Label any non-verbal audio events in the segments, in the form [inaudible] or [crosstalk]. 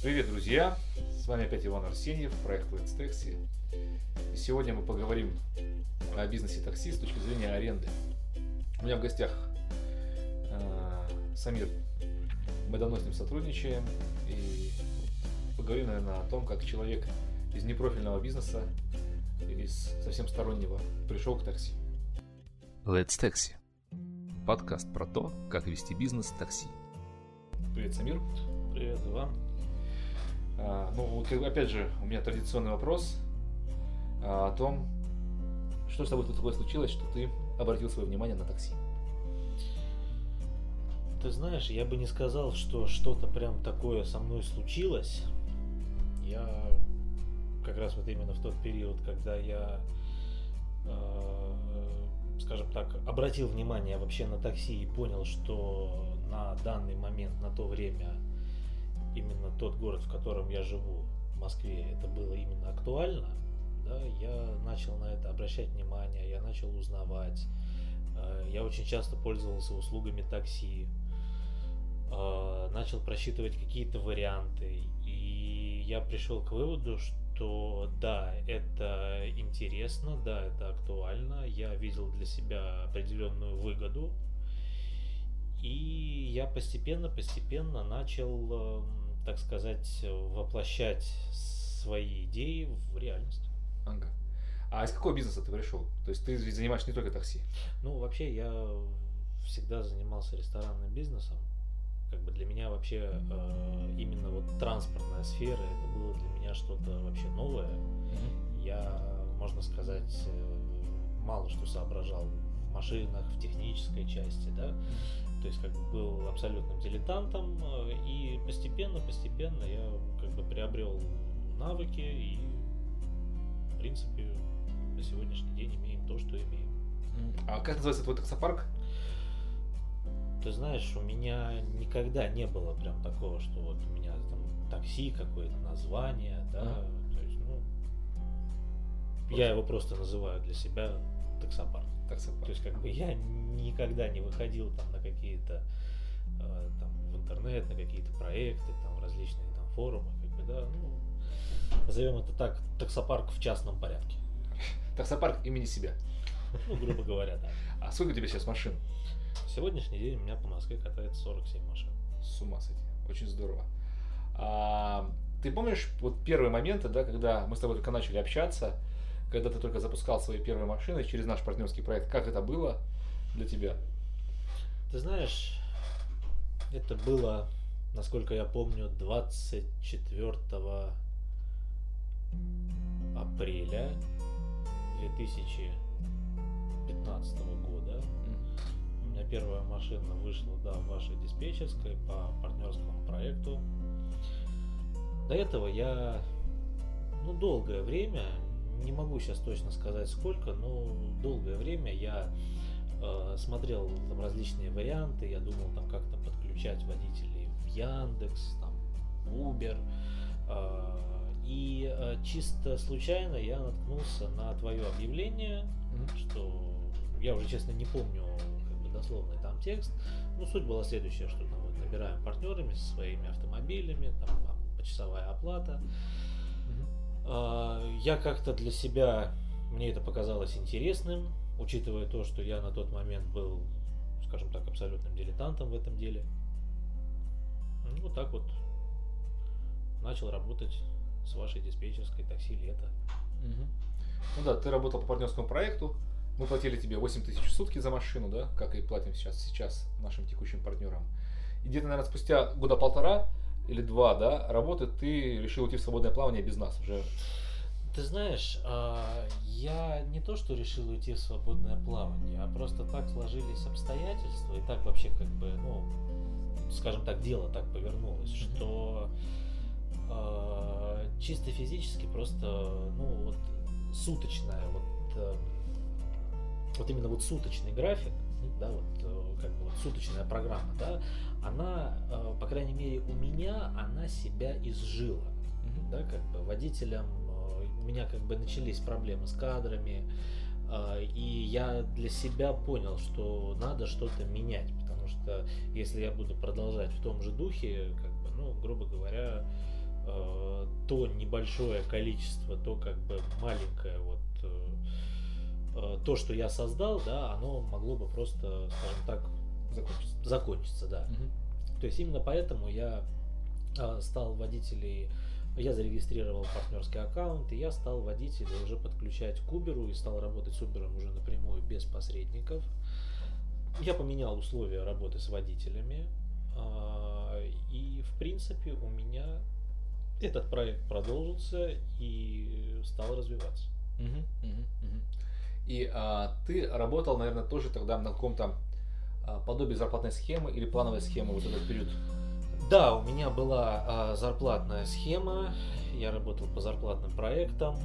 Привет, друзья! С вами опять Иван Арсеньев, проект Let's Taxi. И сегодня мы поговорим о бизнесе такси с точки зрения аренды. У меня в гостях э, Самир. Мы давно с ним сотрудничаем и поговорим, наверное, о том, как человек из непрофильного бизнеса или из совсем стороннего пришел к такси. Let's Taxi. Подкаст про то, как вести бизнес такси. Привет, Самир. Привет, Иван. А, ну, вот, опять же, у меня традиционный вопрос а, о том, что с тобой такое случилось, что ты обратил свое внимание на такси. Ты знаешь, я бы не сказал, что что-то прям такое со мной случилось. Я как раз вот именно в тот период, когда я, э, скажем так, обратил внимание вообще на такси и понял, что на данный момент, на то время, именно тот город, в котором я живу, в Москве, это было именно актуально, да, я начал на это обращать внимание, я начал узнавать. Э, я очень часто пользовался услугами такси, э, начал просчитывать какие-то варианты, и я пришел к выводу, что да, это интересно, да, это актуально, я видел для себя определенную выгоду, и я постепенно-постепенно начал, эм, так сказать, воплощать свои идеи в реальность. Ага. А из какого бизнеса ты пришел? То есть ты ведь занимаешься не только такси. Ну, вообще, я всегда занимался ресторанным бизнесом. Как бы для меня вообще э, именно вот транспортная сфера это было для меня что-то вообще новое. Я, можно сказать, э, мало что соображал в машинах, в технической части, да. То есть как бы был абсолютным дилетантом э, и постепенно, постепенно я как бы приобрел навыки и в принципе на сегодняшний день имеем то, что имеем. А как называется твой таксопарк? Ты знаешь, у меня никогда не было прям такого, что вот у меня там такси какое-то название, да, Ага. то есть, ну, я его просто называю для себя таксопарк. Таксопарк. То есть, как бы я никогда не выходил там на какие-то э, там в интернет, на какие-то проекты, там различные там форумы, как бы, да, ну, назовем это так, таксопарк в частном порядке. Таксопарк имени себя. Ну, грубо говоря, да. А сколько у тебя сейчас машин? В сегодняшний день у меня по Москве катается 47 машин. С ума сойти. Очень здорово. А, ты помнишь вот первые моменты, да, когда мы с тобой только начали общаться, когда ты только запускал свои первые машины через наш партнерский проект, как это было для тебя? Ты знаешь, это было, насколько я помню, 24 апреля 2015 года. У меня первая машина вышла, да, в вашей диспетчерской по партнерскому проекту. До этого я, ну, долгое время, не могу сейчас точно сказать сколько, но долгое время я э, смотрел там различные варианты, я думал там как-то подключать водителей в Яндекс, там, в Uber. Э, и э, чисто случайно я наткнулся на твое объявление, Мгм. что я уже честно не помню как бы дословный там текст. Ну, суть была следующая, что там вот набираем партнерами со своими автомобилями, там почасовая оплата. А, Я как-то для себя, мне это показалось интересным, учитывая то, что я на тот момент был, скажем так, абсолютным дилетантом в этом деле. Ну, вот так вот начал работать с вашей диспетчерской такси лето. Мгм. Ну да, ты работал по партнерскому проекту, мы платили тебе 8 тысяч в сутки за машину, да, как и платим сейчас, сейчас нашим текущим партнерам. И где-то, наверное, спустя года полтора или два, да, работы, ты решил уйти в свободное плавание без нас уже. Ты знаешь, а, я не то, что решил уйти в свободное плавание, а просто так сложились обстоятельства, и так вообще как бы, ну, скажем так, дело так повернулось, что а, чисто физически просто, ну, вот суточная, вот, э, вот именно вот суточный график, да, вот э, как бы вот суточная программа, да, она, э, по крайней мере, у меня, она себя изжила да, как бы водителям, э, у меня как бы начались проблемы с кадрами, и я для себя понял, что надо что-то менять, потому что если я буду продолжать в том же духе, как бы, ну, грубо говоря, то небольшое количество, то как бы маленькое вот то, что я создал, да, оно могло бы просто, скажем так, Закончится. закончиться, да. Мгм. То есть именно поэтому я а, стал водителей, я зарегистрировал партнерский аккаунт, и я стал водителей уже подключать к Uber и стал работать с Uber уже напрямую без посредников. Я поменял условия работы с водителями, а, и в принципе у меня этот проект продолжился и стал развиваться. Мгм, мгм, мгм. И а, ты работал, наверное, тоже тогда на каком-то а, подобии зарплатной схемы или плановой схемы вот этот период. Да, у меня была а, зарплатная схема, я работал по зарплатным проектам.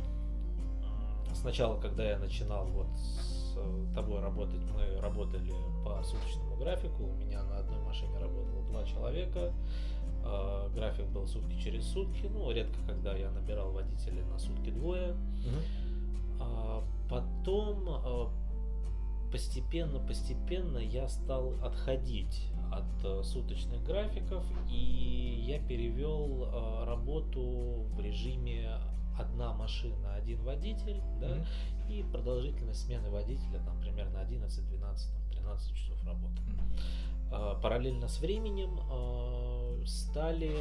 Сначала, когда я начинал вот с э, тобой работать, мы работали по суточному графику. У меня на одной машине работало два человека. А, График был сутки через сутки. Ну, редко, когда я набирал водителей на сутки двое. Потом постепенно-постепенно я стал отходить от э, суточных графиков и я перевел э, работу в режиме одна машина, один водитель, да, Мгм. и продолжительность смены водителя там примерно 11, 12, там, 13 часов работы. А, Параллельно с временем стали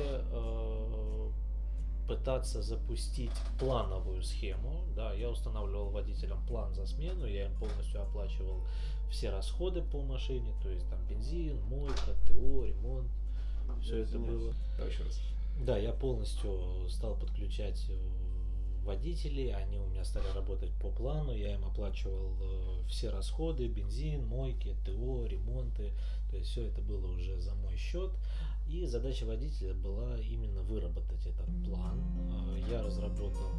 пытаться запустить плановую схему. Да, я устанавливал водителям план за смену, я им полностью оплачивал все расходы по машине, то есть там бензин, мойка, ТО, ремонт, все это было. Давай еще раз. Да, я полностью стал подключать э, водителей, они у меня стали работать по плану, я им оплачивал э, все расходы, бензин, мойки, ТО, ремонты, то есть все это было уже за мой счет. И задача водителя была именно выработать этот план. Э, Я разработал,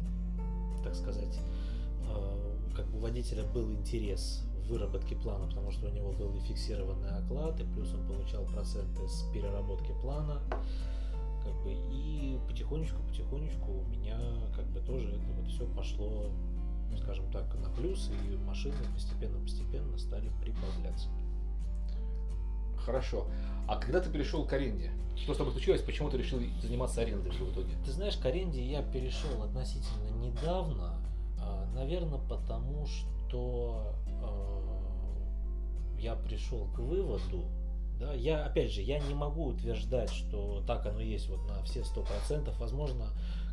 э, так сказать, э, как у водителя был интерес в выработке плана, потому что у него был и фиксированный оклад, и плюс он получал проценты с переработки плана. Как бы, и потихонечку, потихонечку у меня как бы тоже это вот все пошло, скажем так, на плюс, и машины постепенно-постепенно стали прибавляться. Хорошо. А когда ты перешел к аренде? Что с тобой случилось? Почему ты решил заниматься арендой в итоге? Ты знаешь, к аренде я перешел относительно недавно, наверное, потому что э, я пришел к выводу, да, я, опять же, я не могу утверждать, что так оно есть вот на все сто процентов, возможно,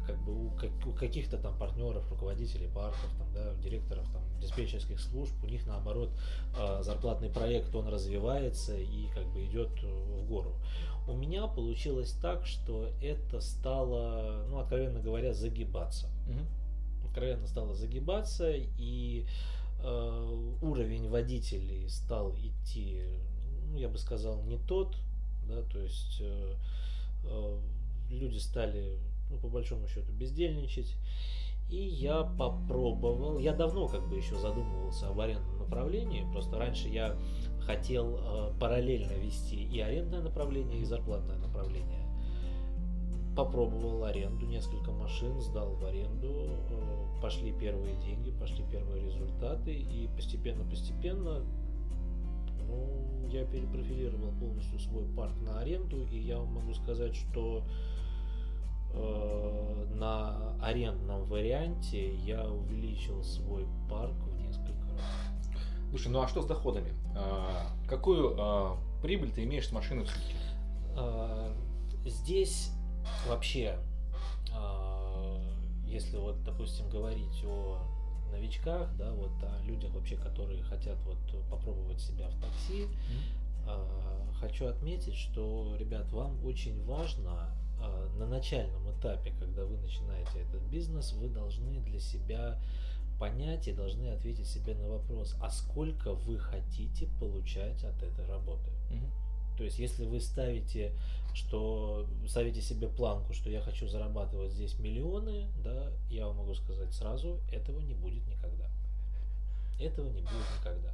как бы у, как- у каких-то там партнеров, руководителей парков, там, да, директоров там, диспетчерских служб, у них наоборот э, зарплатный проект, он развивается и как бы идет э, в гору. У меня получилось так, что это стало, ну, откровенно говоря, загибаться. Мгм. Откровенно стало загибаться, и э, уровень водителей стал идти, ну, я бы сказал, не тот, да, то есть э, э, люди стали, ну, по большому счету, бездельничать. И я попробовал, я давно как бы еще задумывался об арендном направлении, просто раньше я хотел э, параллельно вести и арендное направление, и зарплатное направление. Попробовал аренду, несколько машин сдал в аренду, э, пошли первые деньги, пошли первые результаты, и постепенно-постепенно ну, я перепрофилировал полностью свой парк на аренду, и я вам могу сказать, что на арендном варианте я увеличил свой парк в несколько раз. Слушай, ну а что с доходами? А, какую а, прибыль ты имеешь с машины в сутки? А, Здесь вообще, а, если вот, допустим, говорить о новичках, да, вот о людях вообще, которые хотят вот попробовать себя в такси, а, хочу отметить, что, ребят, вам очень важно на начальном этапе, когда вы начинаете этот бизнес, вы должны для себя понять и должны ответить себе на вопрос, а сколько вы хотите получать от этой работы. Мгм. То есть, если вы ставите, что ставите себе планку, что я хочу зарабатывать здесь миллионы, да, я вам могу сказать сразу, этого не будет никогда. Этого не будет никогда.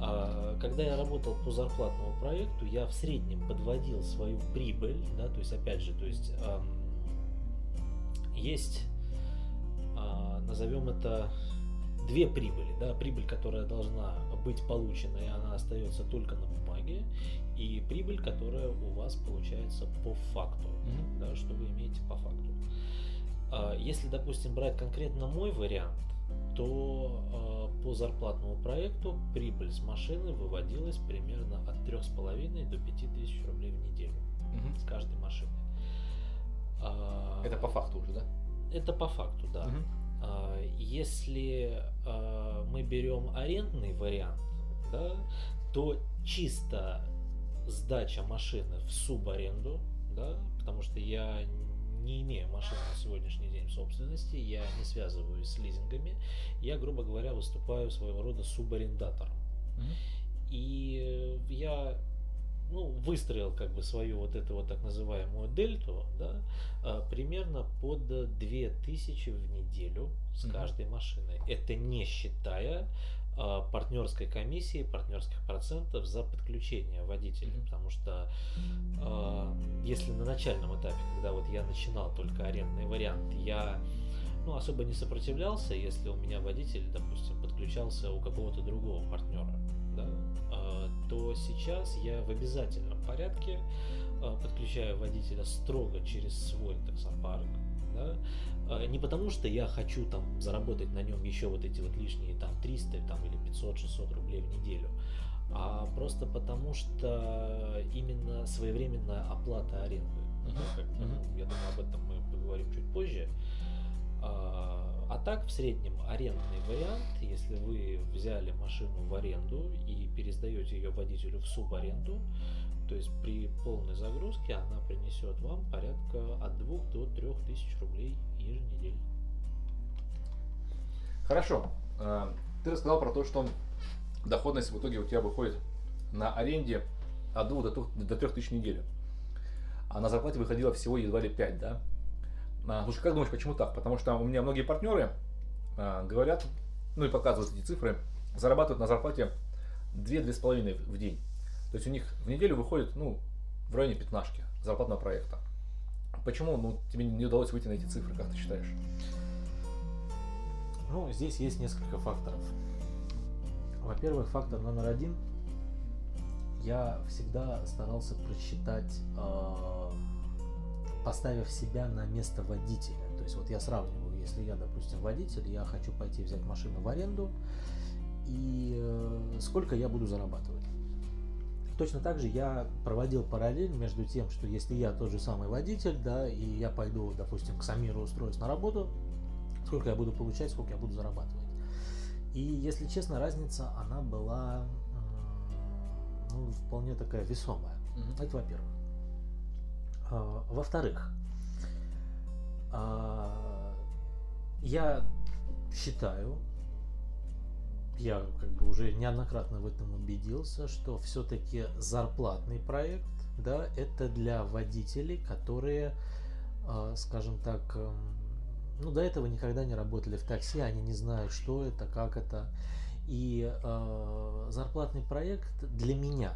А, когда я работал по зарплатному проекту, я в среднем подводил свою прибыль, да, то есть опять же, то есть ам, есть, а, назовем это две прибыли, да, прибыль, которая должна быть получена, и она остается только на бумаге, и прибыль, которая у вас получается по факту, Мгм. да, что вы имеете по факту. А, Если, допустим, брать конкретно мой вариант, то а, по зарплатному проекту прибыль с машины выводилась примерно от 3,5 до 5 тысяч рублей в неделю Мгм. с каждой машины. А, Это по факту уже, да? Это по факту, да. А, Если а, мы берем арендный вариант, да, то чисто сдача машины в субаренду, да, потому что я не имею машины на сегодняшний день в собственности, я не связываюсь с лизингами, я, грубо говоря, выступаю своего рода субарендатором. Мгм. И я ну, выстроил как бы свою вот эту вот так называемую дельту, да, а, примерно под 2000 в неделю с каждой машины. Это не считая партнерской комиссии, партнерских процентов за подключение водителя. Потому что а, если на начальном этапе, когда вот я начинал только арендный вариант, я ну, особо не сопротивлялся, если у меня водитель, допустим, подключался у какого-то другого партнера, да, а, то сейчас я в обязательном порядке подключаю водителя строго через свой таксопарк, да, а, не потому что я хочу там заработать на нем еще вот эти вот лишние там 300 там, или 500-600 рублей в неделю, а просто потому что именно своевременная оплата аренды. Да, как ну, я думаю, об этом мы поговорим чуть позже. А, а так, в среднем, арендный вариант, если вы взяли машину в аренду и пересдаете ее водителю в субаренду, то есть при полной загрузке она принесет вам порядка от 2 до 3 тысяч рублей еженедельно. Хорошо. А, Ты рассказал про то, что доходность в итоге у тебя выходит на аренде от 2 до 3, до 3 тысяч в неделю. А на зарплате выходило всего едва ли 5, да? А, Слушай, как думаешь, почему так? Потому что у меня многие партнеры а, говорят, ну и показывают эти цифры, зарабатывают на зарплате 2-2,5 в день. То есть у них в неделю выходит, ну, в районе пятнашки зарплатного проекта. Почему ну, тебе не удалось выйти на эти цифры, как ты считаешь? Ну, здесь есть несколько факторов. Во-первых, фактор номер один. Я всегда старался просчитать, э, поставив себя на место водителя. То есть вот я сравниваю, если я, допустим, водитель, я хочу пойти взять машину в аренду, и э, сколько я буду зарабатывать. Точно так же я проводил параллель между тем, что если я тот же самый водитель, да, и я пойду, допустим, к Самиру устроюсь на работу, сколько я буду получать, сколько я буду зарабатывать. И, если честно, разница, она была ну, вполне такая весомая. Это во-первых. А, Во-вторых, а, я считаю, я как бы уже неоднократно в этом убедился, что все-таки зарплатный проект, да, это для водителей, которые, а, скажем так, эм, ну, до этого никогда не работали в такси, они не знают, что это, как это. И э, зарплатный проект для меня,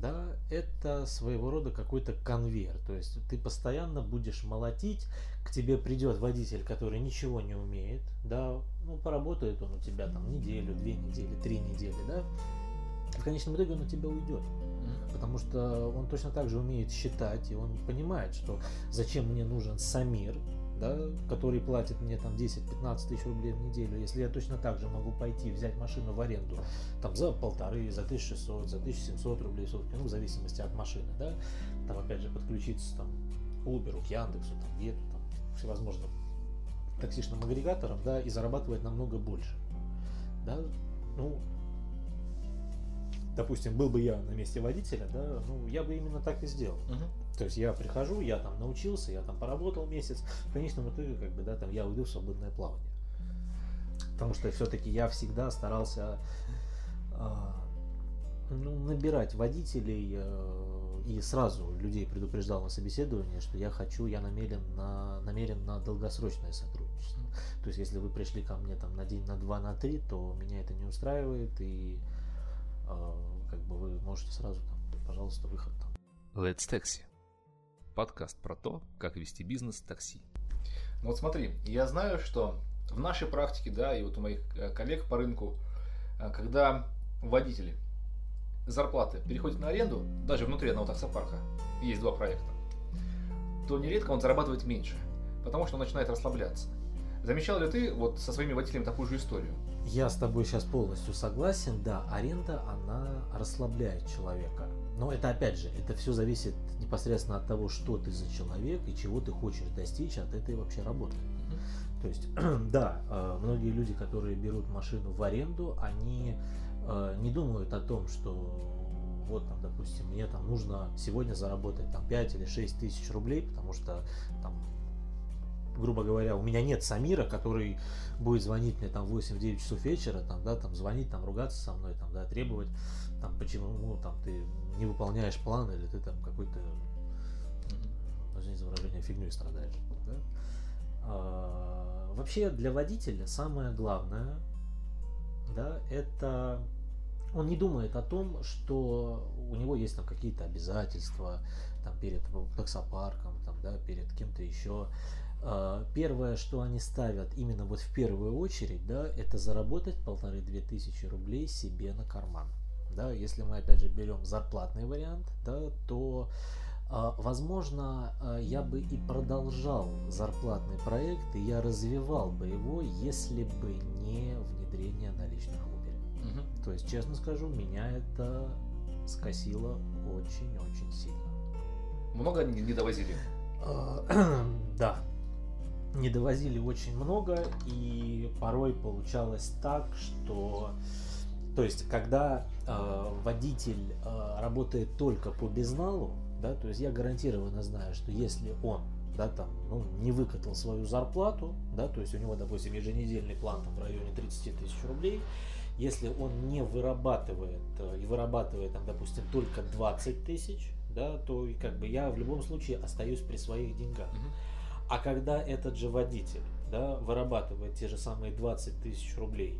да, это своего рода какой-то конвейер. То есть ты постоянно будешь молотить, к тебе придет водитель, который ничего не умеет, да, ну, поработает он у тебя там неделю, две недели, три недели, да, в конечном итоге он у тебя уйдет. Потому что он точно так же умеет считать, и он понимает, что зачем мне нужен Самир, да, который платит мне там 10-15 тысяч рублей в неделю, если я точно так же могу пойти взять машину в аренду там за полторы, за 1600, за 1700 рублей в сутки, ну, в зависимости от машины, да, там опять же подключиться там к Uber, к Яндексу, там, Гету, там, всевозможным таксишным агрегаторам, да, и зарабатывать намного больше, да, ну, допустим, был бы я на месте водителя, да, ну, я бы именно так и сделал. То есть я прихожу, я там научился, я там поработал месяц, в конечном итоге, как бы, да, там я уйду в свободное плавание. Потому что все-таки я всегда старался а, ну, набирать водителей э, и сразу людей предупреждал на собеседовании, что я хочу, я намерен на, намерен на долгосрочное сотрудничество. То есть если вы пришли ко мне там на день, на два, на три, то меня это не устраивает, и как бы вы можете сразу там, пожалуйста, выход там. Let's Taxi. Подкаст про то, как вести бизнес такси. Ну вот смотри, я знаю, что в нашей практике, да, и вот у моих э, коллег по рынку, э, когда водители зарплаты переходит на аренду, даже внутри одного таксопарка, есть два проекта, то нередко он зарабатывает меньше, потому что он начинает расслабляться. Замечал ли ты вот со своими водителями такую же историю? Я с тобой сейчас полностью согласен. Да, аренда, она расслабляет человека. Но это опять же, это все зависит непосредственно от того, что ты за человек и чего ты хочешь достичь от этой вообще работы. То есть, [clears throat] да, э, многие люди, которые берут машину в аренду, они э, не думают о том, что вот там, допустим, мне там нужно сегодня заработать там 5 или 6 тысяч рублей, потому что там грубо говоря, у меня нет Самира, который будет звонить мне там 8-9 часов вечера, там, да, там звонить, там ругаться со мной, там, да, требовать, там, почему, ну, там, ты не выполняешь план или ты там какой-то, извините за выражение, фигней страдаешь, да? А, вообще для водителя самое главное, да, это он не думает о том, что у него есть там какие-то обязательства там перед таксопарком, там, да, перед кем-то еще. А, первое, что они ставят именно вот в первую очередь, да, это заработать полторы-две тысячи рублей себе на карман. Да, если мы опять же берем зарплатный вариант, да, то а, возможно, а, я бы и продолжал зарплатный проект, и я развивал бы его, если бы не внедрение наличных в Uber. Угу. То есть, честно скажу, меня это скосило очень-очень сильно. Много не довозили? [clears throat] Да, не довозили очень много, и порой получалось так, что то есть, когда э, водитель э, работает только по безналу, да, то есть я гарантированно знаю, что если он да, там, ну, не выкатал свою зарплату, да, то есть у него, допустим, еженедельный план там, в районе 30 тысяч рублей, если он не вырабатывает э, и вырабатывает, там, допустим, только 20 тысяч, да, то как бы я в любом случае остаюсь при своих деньгах. Uh-huh. А когда этот же водитель да, вырабатывает те же самые 20 тысяч рублей,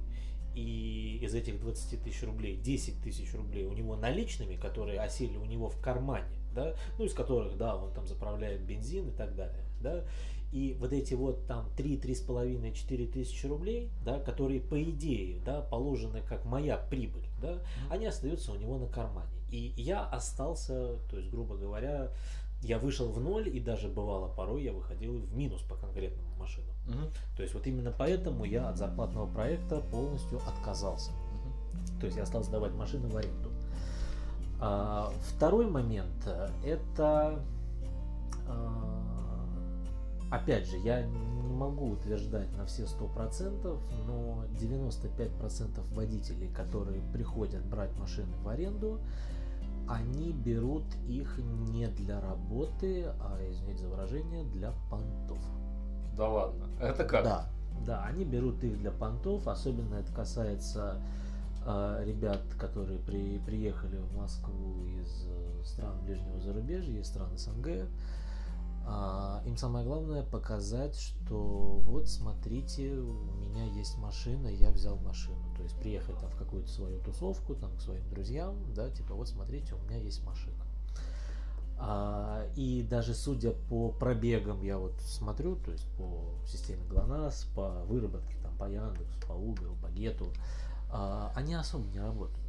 и из этих 20 тысяч рублей 10 тысяч рублей у него наличными, которые осели у него в кармане, да, ну из которых, да, он там заправляет бензин и так далее, да, и вот эти вот там 3, 3,5, 4 тысячи рублей, да, которые по идее, да, положены как моя прибыль, да, они остаются у него на кармане. И я остался, то есть, грубо говоря, я вышел в ноль, и даже бывало порой я выходил в минус по конкретному машину. Угу. То есть вот именно поэтому я от зарплатного проекта полностью отказался. Угу. То есть я стал сдавать машины в аренду. А, второй момент это а, опять же, я не могу утверждать на все 100%, но 95% водителей, которые приходят брать машины в аренду, они берут их не для работы, а, извините за выражение, для понтов. Да ладно, это как? Да, да, они берут их для понтов, особенно это касается э, ребят, которые при, приехали в Москву из э, стран ближнего зарубежья, из стран СНГ. А, им самое главное показать, что вот смотрите, у меня есть машина, я взял машину. То есть приехать там в какую-то свою тусовку, там к своим друзьям, да, типа вот смотрите, у меня есть машина. А, и даже судя по пробегам, я вот смотрю, то есть по системе ГЛОНАСС, по выработке там по Яндексу, по Uber, по Гету, а, они особо не работают.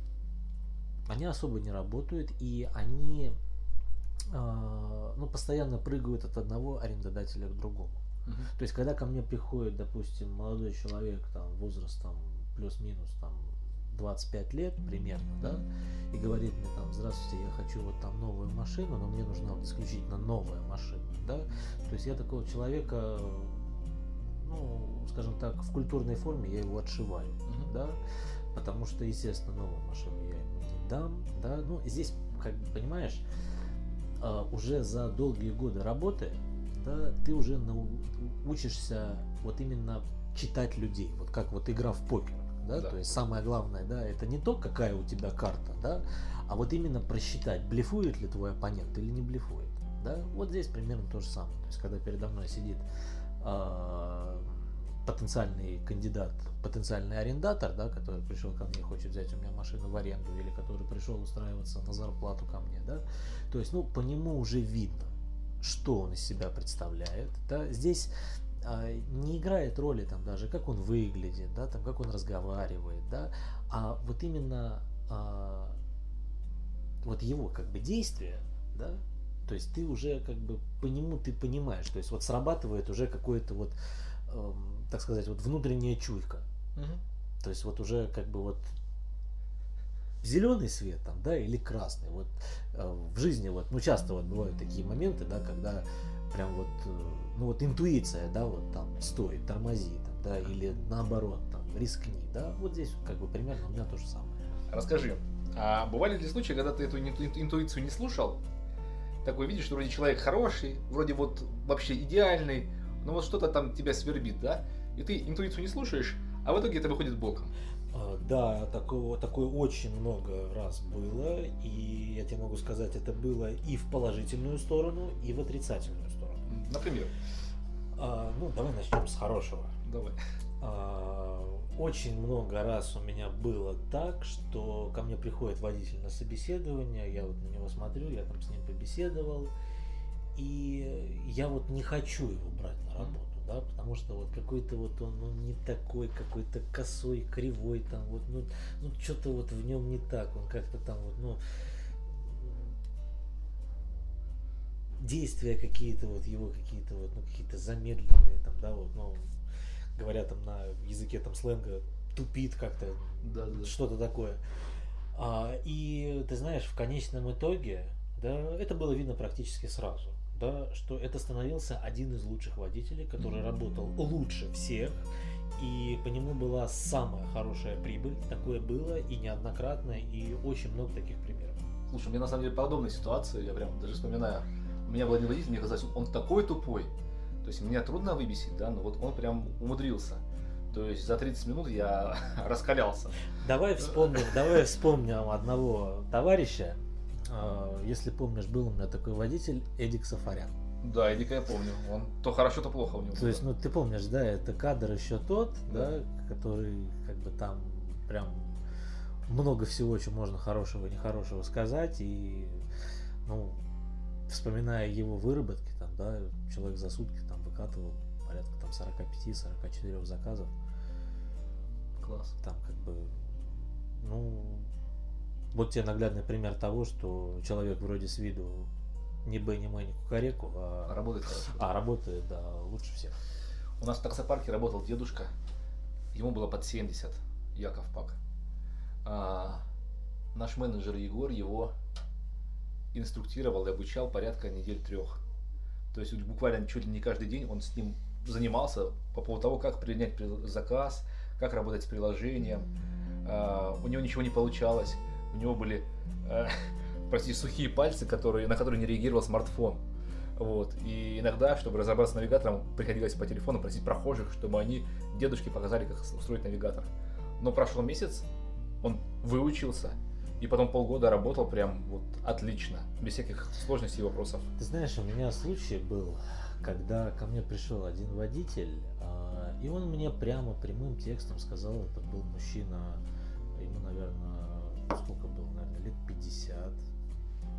Они особо не работают, и они ну, постоянно прыгают от одного арендодателя к другому. Uh-huh. То есть, когда ко мне приходит, допустим, молодой человек, там, возрастом плюс-минус там 25 лет примерно, да, и говорит мне там, здравствуйте, я хочу вот там новую машину, но мне нужна вот исключительно новая машина, да, то есть я такого человека, ну, скажем так, в культурной форме я его отшиваю, uh-huh. да, потому что, естественно, новую машину я ему не дам, да, ну, здесь, как понимаешь, а, уже за долгие годы работы, да, ты уже нау- учишься вот именно читать людей, вот как вот игра в покер, да, да. то есть самое главное, да, это не то, какая у тебя карта, да, а вот именно просчитать, блефует ли твой оппонент или не блефует, да, вот здесь примерно то же самое, то есть когда передо мной сидит э, потенциальный кандидат, потенциальный арендатор, да, который пришел ко мне, хочет взять у меня машину в аренду, или который пришел устраиваться на зарплату ко мне, да, то есть, ну, по нему уже видно, что он из себя представляет, да, здесь а, не играет роли там даже, как он выглядит, да, там, как он разговаривает, да, а вот именно а, вот его как бы действия, да, то есть ты уже как бы по нему ты понимаешь, то есть вот срабатывает уже какое-то вот, эм, так сказать, вот внутренняя чуйка. То есть вот уже как бы вот зеленый свет там, да, или красный. Вот э, в жизни вот, ну часто вот бывают такие моменты, да, когда прям вот, э, ну вот интуиция, да, вот там стой, тормози, там, да, или наоборот, там, рискни, да, вот здесь как бы примерно у меня то же самое. Расскажи, а бывали ли случаи, когда ты эту инту- интуицию не слушал? Такой видишь, что вроде человек хороший, вроде вот вообще идеальный, но вот что-то там тебя свербит, да? И ты интуицию не слушаешь, а в итоге это выходит боком. А, Да, такого, такое очень много раз было, и я тебе могу сказать, это было и в положительную сторону, и в отрицательную сторону. Например, А, ну, давай начнем с хорошего. давай. А, Очень много раз у меня было так, что ко мне приходит водитель на собеседование, я вот на него смотрю, я там с ним побеседовал, и я вот не хочу его брать на работу, да, потому что вот какой-то вот он ну, не такой, какой-то косой, кривой, там вот, ну, ну что-то вот в нем не так, он как-то там вот, ну, действия какие-то вот его какие-то вот, ну, какие-то замедленные, там, да, вот, ну, говоря там на языке там сленга, тупит как-то, Да, да. что-то такое. А, и ты знаешь, в конечном итоге, да, это было видно практически сразу, да, что это становился один из лучших водителей, который работал лучше всех, и по нему была самая хорошая прибыль, такое было и неоднократно, и очень много таких примеров. Слушай, у меня на самом деле подобная ситуация, я прям даже вспоминаю. У меня был один водитель, мне казалось, он такой тупой. То есть меня трудно выбесить, да, но вот он прям умудрился. То есть за 30 минут я [laughs] раскалялся. Давай вспомним, давай вспомним одного товарища. А, Если помнишь, был у меня такой водитель Эдик Сафарян. Да, Эдика я помню. Он то хорошо, то плохо у него. То есть, было. ну ты помнишь, да, это кадр еще тот, Да. да, который как бы там прям много всего, чего можно хорошего и нехорошего сказать. И, ну, вспоминая его выработки, там, да, человек за сутки там выкатывал порядка там 45-44 заказов. Класс. Там как бы, ну, вот тебе наглядный пример того, что человек вроде с виду не Б, не Мэ, не Кукареку, а, Работает хорошо. а работает, да, лучше всех. У нас в таксопарке работал дедушка. Ему было под 70, Яков Пак. А, наш менеджер Егор его инструктировал и обучал порядка недель трех. То есть буквально чуть ли не каждый день он с ним занимался по поводу того, как принять при- заказ, как работать с приложением. А, у него ничего не получалось. У него были, э, [laughs] прости, сухие пальцы, которые, на которые не реагировал смартфон. Вот. И иногда, чтобы разобраться с навигатором, приходилось по телефону просить прохожих, чтобы они дедушке показали, как устроить навигатор. Но прошел месяц, он выучился, и потом полгода работал прям вот отлично, без всяких сложностей и вопросов. Ты знаешь, у меня случай был, когда ко мне пришел один водитель, а, и он мне прямо прямым текстом сказал, это был мужчина, ему, наверное, сколько было, наверное, лет 50,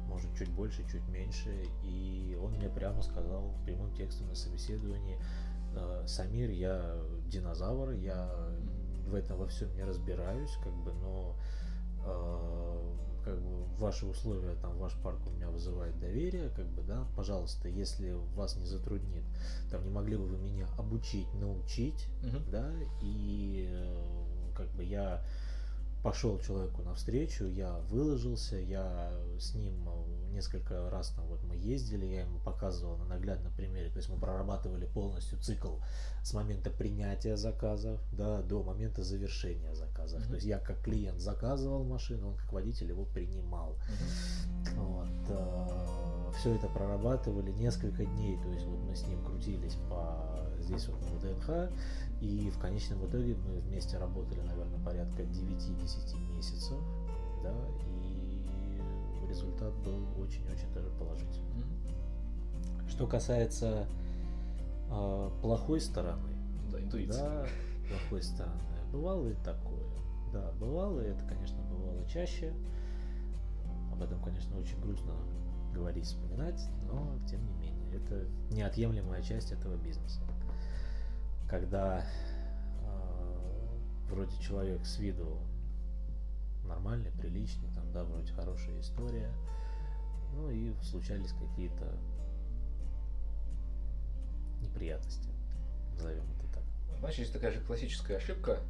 может, чуть больше, чуть меньше, и он мне прямо сказал прямым текстом на собеседовании, «Э, Самир, я динозавр, я в этом во всем не разбираюсь, как бы, но э, как бы ваши условия, там ваш парк у меня вызывает доверие, как бы, да, пожалуйста, если вас не затруднит, там не могли бы вы меня обучить, научить, да, и э, как бы я пошел человеку навстречу, я выложился, я с ним э, несколько раз там вот мы ездили, я ему показывал на наглядном примере, то есть мы прорабатывали полностью цикл с момента принятия заказов, да, до момента завершения заказов. Мгм. То есть я как клиент заказывал машину, он как водитель его принимал. Вот, все это прорабатывали несколько дней, то есть вот мы с ним крутились по здесь вот на ВДНХ, и в конечном итоге мы вместе работали, наверное, порядка 9-10 месяцев, да, и результат был очень-очень даже положительный. Что касается а, плохой стороны, Да, интуиция. да, плохой стороны. Бывало и такое. Да, бывало, и это, конечно, бывало чаще. Об этом, конечно, очень грустно говорить, вспоминать, но тем не менее, это неотъемлемая часть этого бизнеса. Когда э, вроде человек с виду нормальный, приличный, там, да, вроде хорошая история. Ну и случались какие-то неприятности, назовем это так. Знаешь, есть такая же классическая ошибка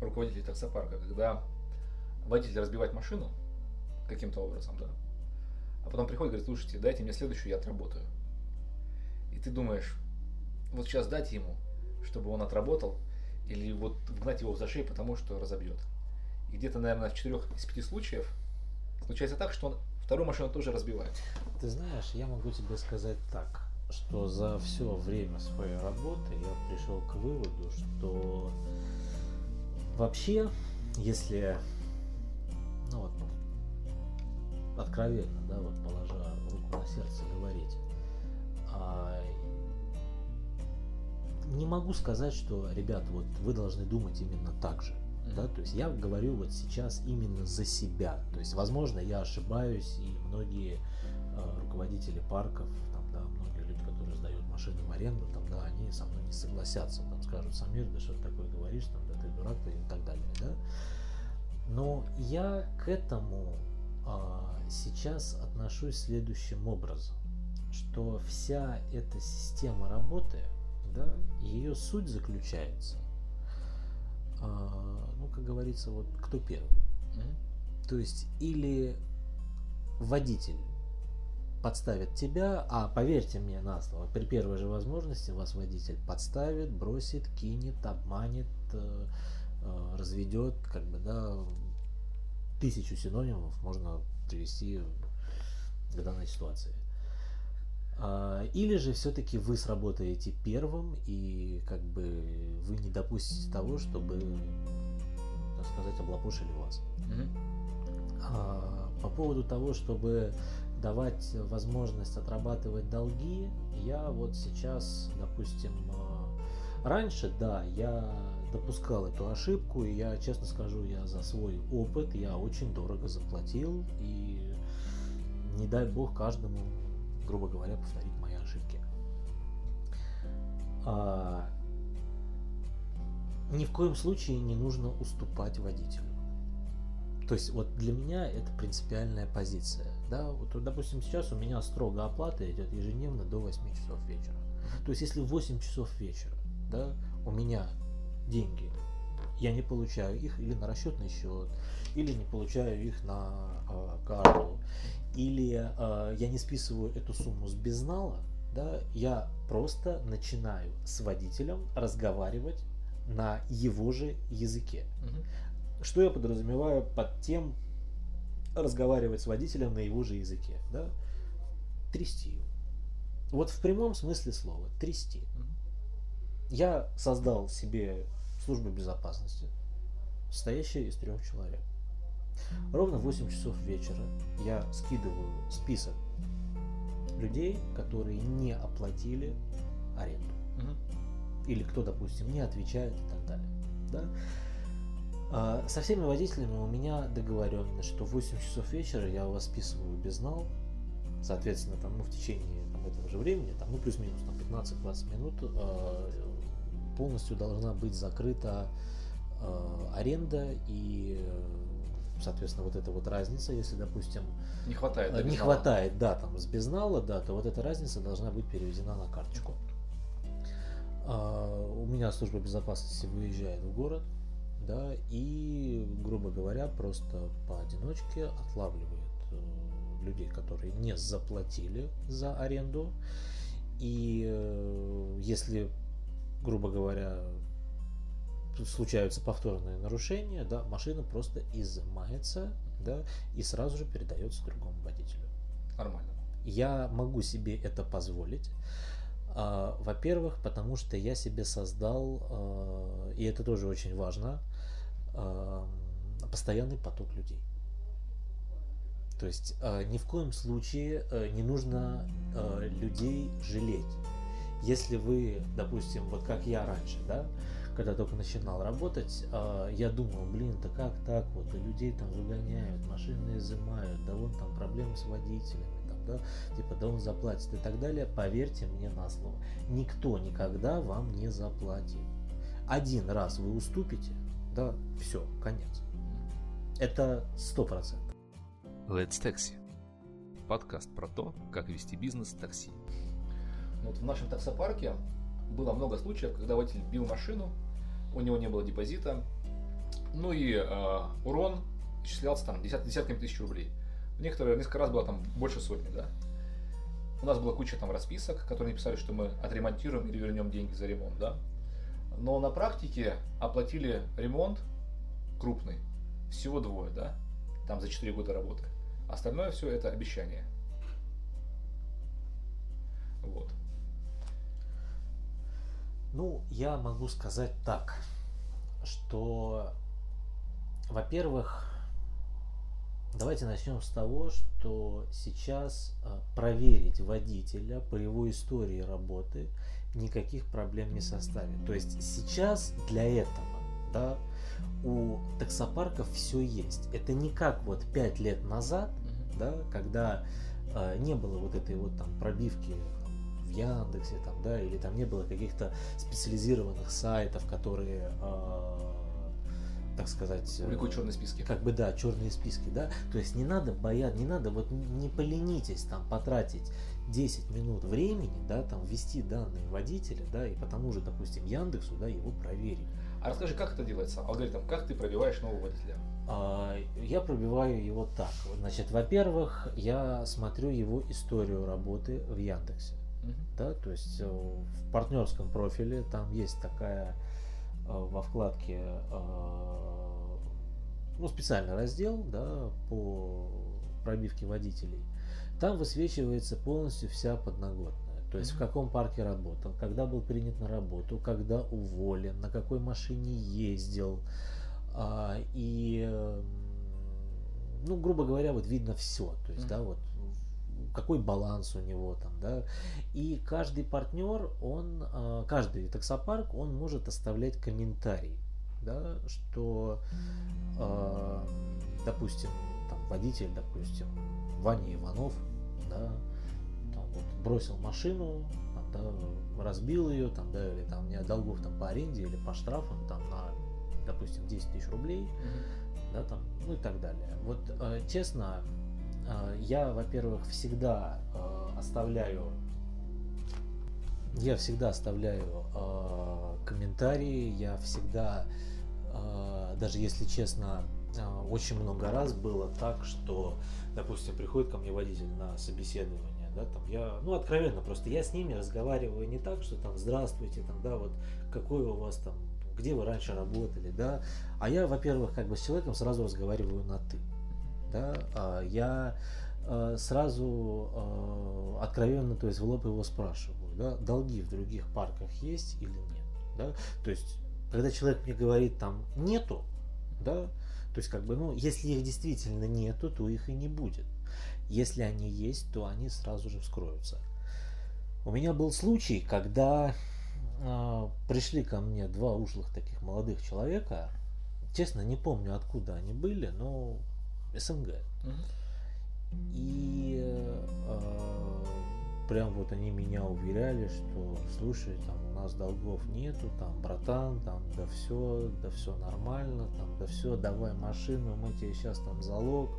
руководителей таксопарка, когда водитель разбивает машину каким-то образом, да, а потом приходит и говорит, слушайте, дайте мне следующую, я отработаю. И ты думаешь, вот сейчас дать ему, чтобы он отработал, или вот вгнать его в зашей, потому что разобьет. И где-то, наверное, в четырех из пяти случаев случается так, что он вторую машину тоже разбивает. Ты знаешь, я могу тебе сказать так, что за все время своей работы я пришел к выводу, что вообще, если ну вот, откровенно, да, вот положа руку на сердце говорить, а, не могу сказать, что, ребят, вот вы должны думать именно так же. Да, то есть я говорю вот сейчас именно за себя. То есть, возможно, я ошибаюсь, и многие э, руководители парков, там, да, многие люди, которые сдают машины в аренду, там, да, они со мной не согласятся, там скажут, Самир, да что ты такое говоришь, там, да ты дурак ты и так далее, да. Но я к этому сейчас отношусь следующим образом, что вся эта система работы, да, ее суть заключается а, ну, как говорится, вот кто первый. Mm-hmm. То есть, или водитель подставит тебя, а поверьте мне на слово, при первой же возможности вас водитель подставит, бросит, кинет, обманет, э, э, разведет, как бы, да, тысячу синонимов можно привести к данной ситуации. А, или же все-таки вы сработаете первым, и как бы вы не допустите того, чтобы, так сказать, облапошили вас. Mm-hmm. По поводу того, чтобы давать возможность отрабатывать долги, я вот сейчас, допустим, а, раньше, да, я допускал эту ошибку, и я, честно скажу, я за свой опыт, я очень дорого заплатил, и не дай бог каждому грубо говоря, повторить мои ошибки. А, ни в коем случае не нужно уступать водителю. То есть вот для меня это принципиальная позиция. Да? Вот, допустим, сейчас у меня строго оплата идет ежедневно до 8 часов вечера. То есть если в 8 часов вечера да, у меня деньги, я не получаю их или на расчетный счет, или не получаю их на э, карту, или э, я не списываю эту сумму с безнала, да, я просто начинаю с водителем разговаривать на его же языке. Угу. Что я подразумеваю под тем разговаривать с водителем на его же языке, да? Трясти его. Вот в прямом смысле слова трясти. Угу. Я создал себе службу безопасности, состоящая из трех человек. Ровно в 8 часов вечера я скидываю список людей, которые не оплатили аренду. Угу. Или кто, допустим, не отвечает и так далее. Да? А, со всеми водителями у меня договоренность, что в 8 часов вечера я у вас списываю безнал. Соответственно, там, ну, в течение там, этого же времени, там, ну, плюс-минус там, 15-20 минут э, полностью должна быть закрыта э, аренда и соответственно, вот эта вот разница, если, допустим, не хватает, да, не хватает, да, там с безнала, да, то вот эта разница должна быть переведена на карточку. А, у меня служба безопасности выезжает в город, да, и, грубо говоря, просто поодиночке отлавливает э, людей, которые не заплатили за аренду. И э, если, грубо говоря, случаются повторные нарушения, да, машина просто изымается, да, и сразу же передается другому водителю. Нормально. Я могу себе это позволить. А, во-первых, потому что я себе создал, а, и это тоже очень важно, а, постоянный поток людей. То есть ни в коем случае не нужно людей жалеть. Если вы, допустим, вот как я раньше, да, когда только начинал работать, а, я думал, блин, да как так вот, людей там выгоняют, машины изымают, да вон там проблемы с водителями, да, типа, да он заплатит и так далее. Поверьте мне на слово, никто никогда вам не заплатит. Один раз вы уступите, да, все, конец. Это сто процентов. Let's Taxi. Подкаст про то, как вести бизнес такси. Вот в нашем таксопарке было много случаев, когда водитель бил машину, у него не было депозита, ну и э, урон исчислялся там десят, десятками тысяч рублей. Некоторые, несколько раз было там больше сотни, да. У нас была куча там расписок, которые написали, что мы отремонтируем или вернем деньги за ремонт, да. Но на практике оплатили ремонт крупный всего двое, да, там за 4 года работы. Остальное все это обещание. Вот. Ну, я могу сказать так, что, во-первых, давайте начнем с того, что сейчас э, проверить водителя по его истории работы никаких проблем не составит. То есть сейчас для этого, да, у таксопарков все есть. Это не как вот 5 лет назад, да, когда э, не было вот этой вот там пробивки в Яндексе, там, да, или там не было каких-то специализированных сайтов, которые, э, так сказать, Публикуют черные списки. как бы да, черные списки, да. То есть не надо бояться, не надо, вот не поленитесь там потратить 10 минут времени, да, там ввести данные водителя, да, и потому же, допустим, Яндексу, да, его проверить. А расскажи, как это делается? Алгоритм, как ты пробиваешь нового водителя? А, Я пробиваю его так. Значит, во-первых, я смотрю его историю работы в Яндексе. Мгм. Да, то есть э, в партнерском профиле там есть такая э, во вкладке э, ну, специальный раздел да, по пробивке водителей. Там высвечивается полностью вся подноготная. То есть в Мгм. каком парке работал, когда был принят на работу, когда уволен, на какой машине ездил. А, и, ну, грубо говоря, вот видно все. То есть, Мгм. да, вот какой баланс у него там, да. И каждый партнер, он, а, каждый таксопарк, он может оставлять комментарий, да, что, а, допустим, там водитель, допустим, Ваня Иванов, да, там вот бросил машину, там, да, разбил ее, там, да, или там не долгов там по аренде или по штрафам там на, допустим, 10 тысяч рублей, да, там, ну и так далее. Вот э, честно, я, во-первых, всегда э, оставляю, я всегда оставляю э, комментарии, я всегда, э, даже если честно, э, очень много раз было так, что, допустим, приходит ко мне водитель на собеседование, да, там я, ну, откровенно, просто я с ними разговариваю не так, что там, здравствуйте, там, да, вот, какой у вас там, где вы раньше работали, да, а я, во-первых, как бы с человеком сразу разговариваю на ты. Да? А я э, сразу э, откровенно, то есть в лоб его спрашиваю, да, долги в других парках есть или нет. Да? То есть, когда человек мне говорит там нету, да, то есть как бы, ну, если их действительно нету, то их и не будет. Если они есть, то они сразу же вскроются. У меня был случай, когда э, пришли ко мне два ушлых таких молодых человека. Честно, не помню, откуда они были, но СНГ. Мгм. И э, прям вот они меня уверяли, что слушай, там у нас долгов нету, там, братан, там, да все, да все нормально, там, да все, давай машину, мы тебе сейчас там залог,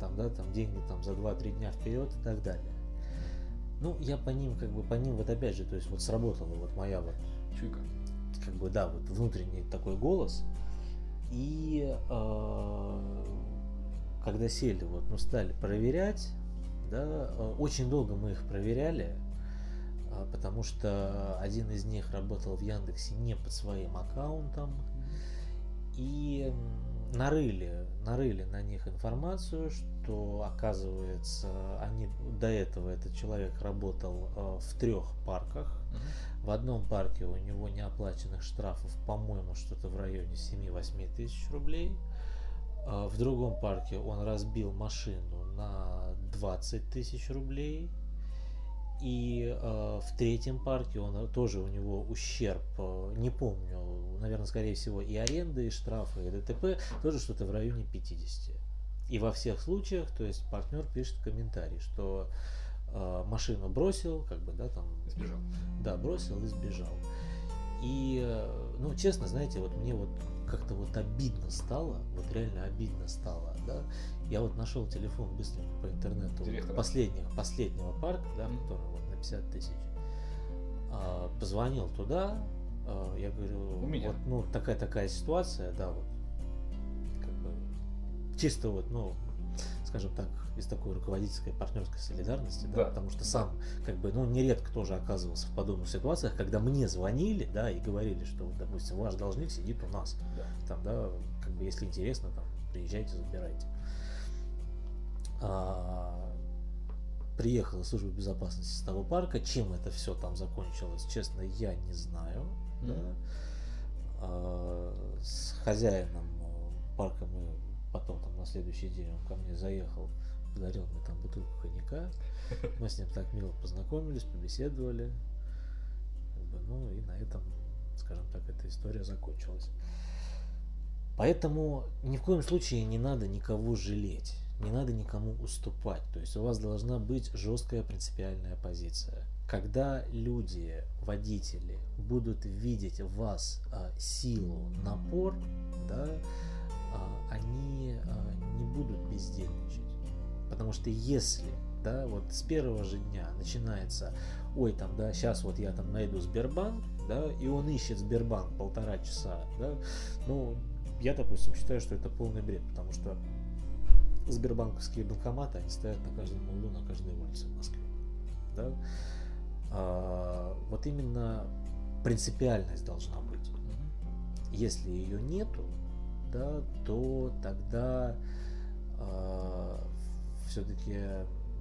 там, да, там деньги там за 2-3 дня вперед и так далее. Ну, я по ним, как бы, по ним вот опять же, то есть вот сработала вот моя вот Чуйка. как бы, да, вот внутренний такой голос. И э, когда сели, вот, ну, стали проверять, да, э, очень долго мы их проверяли, э, потому что один из них работал в Яндексе не под своим аккаунтом, и нарыли, нарыли на них информацию, что оказывается, они до этого этот человек работал э, в трех парках, в одном парке у него неоплаченных штрафов, по-моему, что-то в районе 7-8 тысяч рублей. А В другом парке он разбил машину на 20 тысяч рублей. И э, в третьем парке он тоже у него ущерб, э, не помню, наверное, скорее всего, и аренды, и штрафы, и ДТП, тоже что-то в районе 50. И во всех случаях, то есть партнер пишет комментарий, что э, машину бросил, как бы, да, там Сбежал. да, бросил и сбежал. И, э, ну, честно, знаете, вот мне вот как-то вот обидно стало, вот реально обидно стало, да. Я вот нашел телефон быстренько по интернету Директора. последних, последнего парка, да, который вот на 50 тысяч. А, позвонил туда, а, я говорю, У меня. вот, ну, такая такая ситуация, да, вот, как бы, чисто вот, ну, скажем так, из такой руководительской партнерской солидарности, да, Да. потому что сам, как бы, ну, нередко тоже оказывался в подобных ситуациях, когда мне звонили, да, и говорили, что, вот, допустим, ваш должник сидит у нас, Да. там, да, как бы, если интересно, там, приезжайте, забирайте. А, приехала служба безопасности с того парка, чем это все там закончилось, честно, я не знаю, да. Мгм. А, с хозяином э, парка мы потом там на следующий день он ко мне заехал, подарил мне там бутылку коньяка. [laughs] Мы с ним так мило познакомились, побеседовали. Ну и на этом, скажем так, эта история закончилась. Поэтому ни в коем случае не надо никого жалеть, не надо никому уступать. То есть у вас должна быть жесткая принципиальная позиция. Когда люди, водители, будут видеть в вас а, силу, напор, да, они а, не будут бездельничать. Потому что если, да, вот с первого же дня начинается, ой, там, да, сейчас вот я там найду Сбербанк, да, и он ищет Сбербанк полтора часа, да, ну, я, допустим, считаю, что это полный бред, потому что Сбербанковские банкоматы, они стоят на каждом углу, на каждой улице в Москве, да. А, вот именно принципиальность должна быть. Если ее нету, да, то тогда все-таки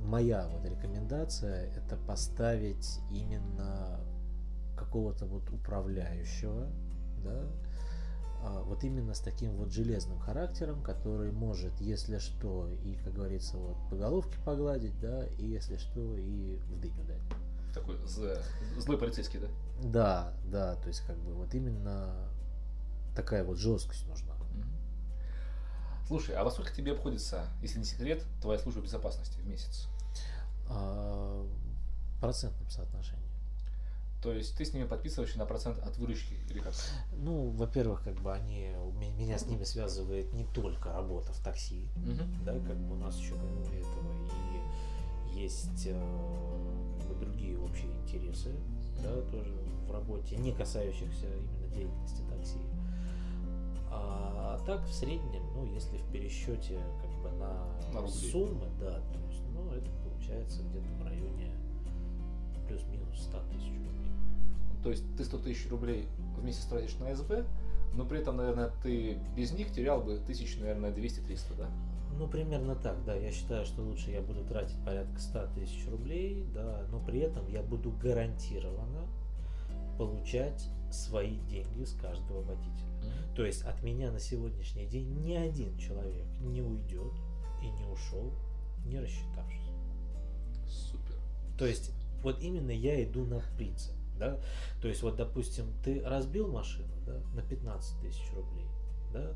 моя вот рекомендация это поставить именно какого-то вот управляющего, да, а, вот именно с таким вот железным характером, который может, если что, и, как говорится, вот по головке погладить, да, и если что, и в дыню дать. Такой з- злой полицейский, да? Да, да, то есть как бы вот именно такая вот жесткость нужна. Слушай, а во сколько тебе обходится, если не секрет, твоя служба безопасности в месяц? А, в процентном соотношении. То есть ты с ними подписываешь на процент от выручки или как? Ну, во-первых, как бы они, меня с ними связывает не только работа в такси, да, как бы у нас еще помимо этого и есть э, как бы другие общие интересы, да, тоже в работе, не касающихся именно деятельности такси. А так в среднем, ну, если в пересчете как бы на, На суммы, да, то есть, ну, это получается где-то в районе плюс-минус 100 тысяч рублей. То есть ты 100 тысяч рублей в месяц тратишь на СБ, но при этом, наверное, ты без них терял бы тысяч, наверное, 200-300, да? Ну, примерно так, да. Я считаю, что лучше я буду тратить порядка 100 тысяч рублей, да, но при этом я буду гарантированно получать свои деньги с каждого водителя. То есть от меня на сегодняшний день ни один человек не уйдет и не ушел, не рассчитавшись. Супер. То есть вот именно я иду на принцип. Да? То есть вот, допустим, ты разбил машину да, на 15 тысяч рублей. Да?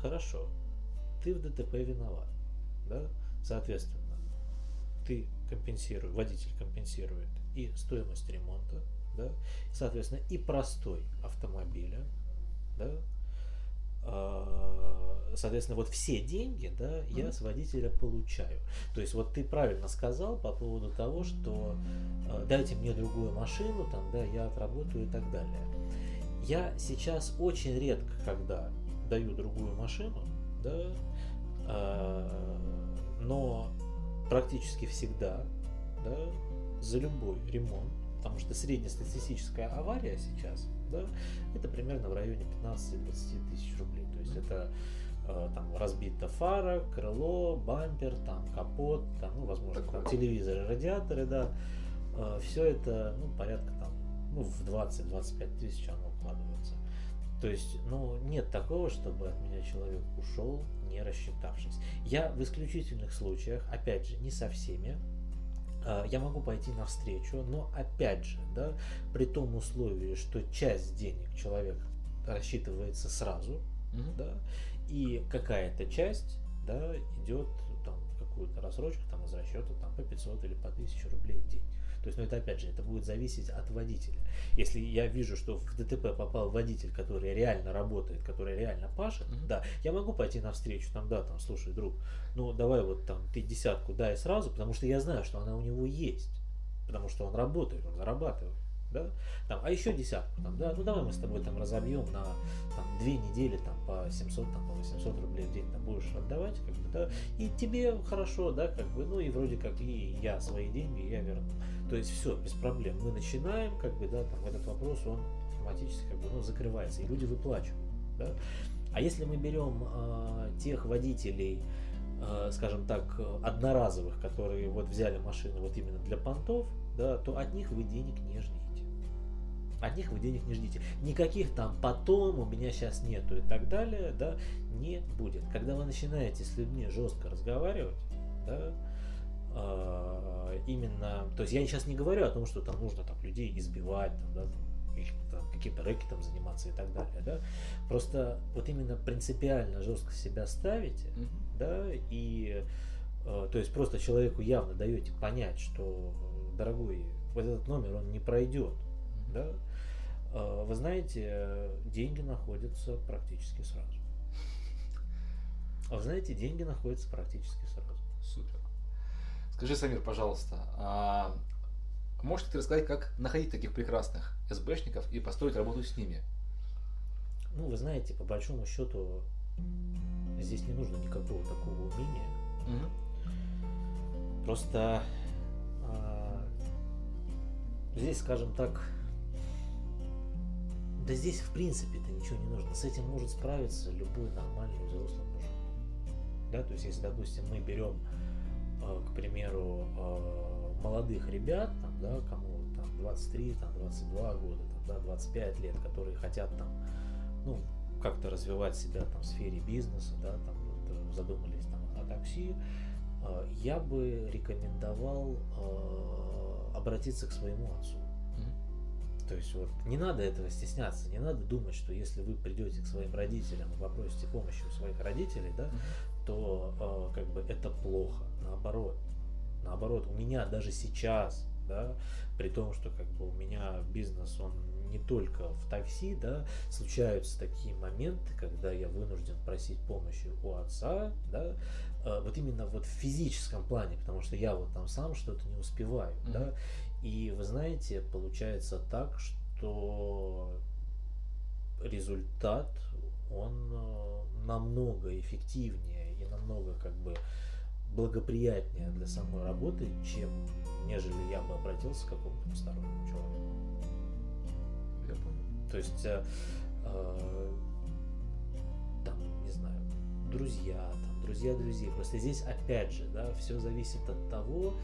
Хорошо. Ты в ДТП виноват. Да? Соответственно, ты компенсируешь, водитель компенсирует и стоимость ремонта, да? соответственно, и простой автомобиля, да? А, Соответственно, вот все деньги, да, я с водителя получаю. То есть вот ты правильно сказал по поводу того, что э, дайте мне другую машину, там, да, я отработаю и так далее. Я сейчас очень редко, когда даю другую машину, да, э, но практически всегда, да, за любой ремонт, потому что среднестатистическая авария сейчас, да, это примерно в районе 15-20 тысяч рублей. То есть это э, там разбита фара, крыло, бампер, там капот, там, ну, возможно, там телевизоры, радиаторы, да. все это, ну, порядка там, ну, в 20-25 тысяч оно укладывается. То есть, ну, нет такого, чтобы от меня человек ушел, не рассчитавшись. Я в исключительных случаях, опять же, не со всеми, я могу пойти навстречу, но опять же, да, при том условии, что часть денег человек рассчитывается сразу, Мгм. да, и какая-то часть, да, идет там какую-то рассрочку там из расчета там по 500 или по 1000 рублей в день. То есть, ну это опять же, это будет зависеть от водителя. Если я вижу, что в ДТП попал водитель, который реально работает, который реально пашет, Мгм. да, я могу пойти навстречу, там, да, там, слушай, друг, ну давай вот там ты десятку дай сразу, потому что я знаю, что она у него есть, потому что он работает, он зарабатывает. Да? Там, а еще десятку, там, да, ну давай мы с тобой там разобьем на там, две недели там, по 700, там, по 800 рублей в день там, будешь отдавать, как бы, да, и тебе хорошо, да, как бы, ну и вроде как и я свои деньги я верну. То есть все, без проблем. Мы начинаем, как бы, да, там этот вопрос, он автоматически как бы, ну, закрывается, и люди выплачивают. Да? А если мы берем а, тех водителей, а, скажем так, одноразовых, которые вот взяли машину вот именно для понтов, да, то от них вы денег не ждите. От них вы денег не ждите. Никаких там потом у меня сейчас нету и так далее, да, не будет. Когда вы начинаете с людьми жестко разговаривать, да, а, именно, то есть я сейчас не говорю о том, что там нужно там людей избивать, там, да, там, или там, заниматься и так далее, да. Просто вот именно принципиально жестко себя ставите, Мгм. да, и э, то есть просто человеку явно даете понять, что, дорогой, вот этот номер он не пройдет, да, Э, вы знаете, э, деньги находятся практически сразу. А вы знаете, деньги находятся практически сразу. Супер. Скажи, Самир, пожалуйста, а можете ты рассказать, как находить таких прекрасных СБшников и построить работу с ними? Ну, вы знаете, по большому счету, здесь не нужно никакого такого умения. Мгм. Просто а, здесь, скажем так, да здесь в принципе-то ничего не нужно. С этим может справиться любой нормальный взрослый мужик. Да, то есть если, допустим, мы берем, а, к примеру, а, молодых ребят, там, да, кому там 23, там, 22 года, там, да, 25 лет, которые хотят там, ну, как-то развивать себя там в сфере бизнеса, да, там вот, э, задумались там о такси, э, я бы рекомендовал э, обратиться к своему отцу. То есть вот не надо этого стесняться, не надо думать, что если вы придете к своим родителям и попросите помощи у своих родителей, да, то э, как бы это плохо. Наоборот. Наоборот, у меня даже сейчас, да, при том, что как бы у меня бизнес, он не только в такси, да, случаются такие моменты, когда я вынужден просить помощи у отца, да, э, вот именно вот в физическом плане, потому что я вот там сам что-то не успеваю, Мгм. да, и вы знаете, получается так, что результат, он э, намного эффективнее и намного как бы благоприятнее для самой работы, чем нежели я бы обратился к какому-то постороннему человеку. Я понял. То есть, э, э, там, не знаю, друзья, там, друзья друзей. Просто здесь, опять же, да, все зависит от того,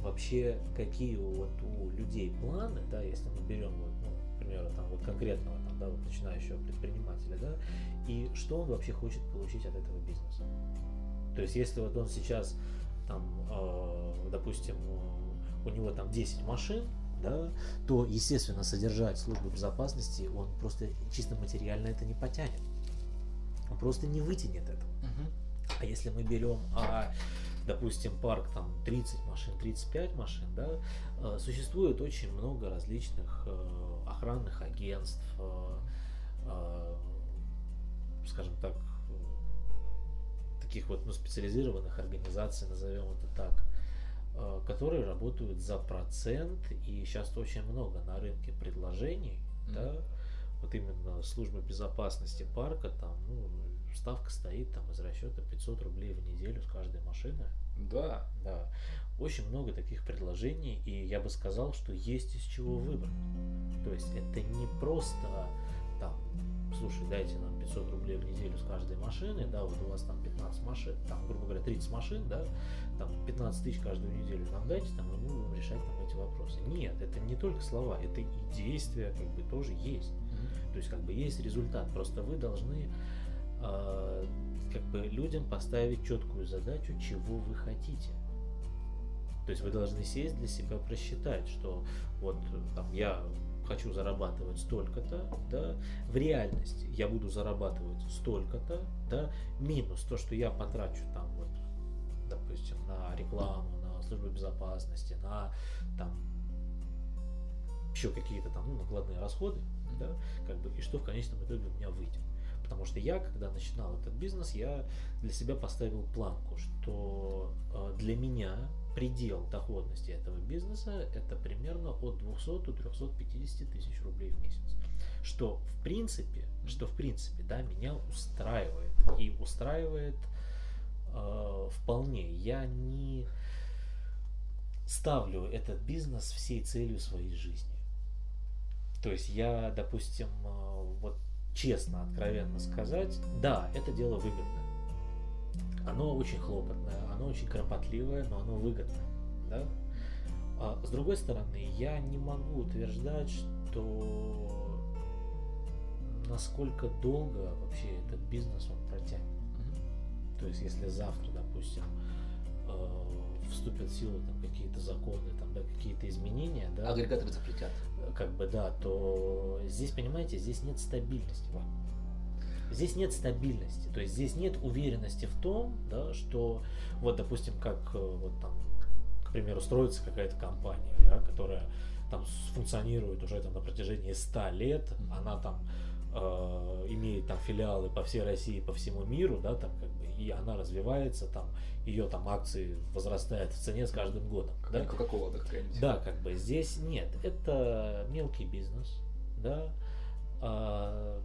вообще, какие вот у людей планы, да, если мы берем, вот, ну, к примеру, там, вот конкретного, там, да, вот начинающего предпринимателя, да, и что он вообще хочет получить от этого бизнеса. То есть, если вот он сейчас, там, э, допустим, у него там 10 машин, да, то, естественно, содержать службу безопасности он просто чисто материально это не потянет. Он просто не вытянет это. Мгм. А если мы берем, а, допустим, парк там 30 машин, 35 машин, да, э, существует очень много различных э, охранных агентств, э, скажем так, таких вот ну, специализированных организаций, назовем это так, которые работают за процент, и сейчас очень много на рынке предложений, Мгм. да, вот именно служба безопасности парка, там, ну, ставка стоит там из расчета 500 рублей в неделю с каждой машины, Да. да. Очень много таких предложений, и я бы сказал, что есть из чего выбрать. То есть это не просто там, слушай, дайте нам 500 рублей в неделю с каждой машины, да, вот у вас там 15 машин, там, грубо говоря, 30 машин, да, там 15 тысяч каждую неделю нам дайте, там, и мы будем решать там эти вопросы. Нет, это не только слова, это и действия как бы тоже есть. То есть как бы есть результат. Просто вы должны как бы людям поставить четкую задачу, чего вы хотите. То есть вы должны сесть для себя просчитать, что вот там я хочу зарабатывать столько-то, да, в реальности я буду зарабатывать столько-то, да, минус то, что я потрачу там вот, допустим, на рекламу, на службу безопасности, на там еще какие-то там ну, накладные расходы, да, как бы, и что в конечном итоге у меня выйдет. Потому что я, когда начинал этот бизнес, я для себя поставил планку, что э, для меня предел доходности этого бизнеса это примерно от 200 до 350 тысяч рублей в месяц. Что в принципе, что в принципе, да, меня устраивает. И устраивает э, вполне. Я не ставлю этот бизнес всей целью своей жизни. То есть я, допустим, э, вот честно, откровенно сказать, да, это дело выгодное. Оно очень хлопотное, оно очень кропотливое, но оно выгодное. Да? А с другой стороны, я не могу утверждать, что насколько долго вообще этот бизнес он протянет. То есть, если завтра, допустим, э, вступят в силу там какие-то законы, да, какие-то изменения, да, Агрегаторы запретят. как бы да, то здесь, понимаете, здесь нет стабильности. Здесь нет стабильности, то есть здесь нет уверенности в том, да, что вот, допустим, как э, вот там, к примеру, строится какая-то компания, да, которая там функционирует уже там на протяжении 100 лет, она там э, имеет там филиалы по всей России, по всему миру, да, там как бы, и она развивается, там ее там акции возрастают в цене с каждым годом, да, Кока-кола да, какая-нибудь. да, как бы здесь нет. Это мелкий бизнес, да. А,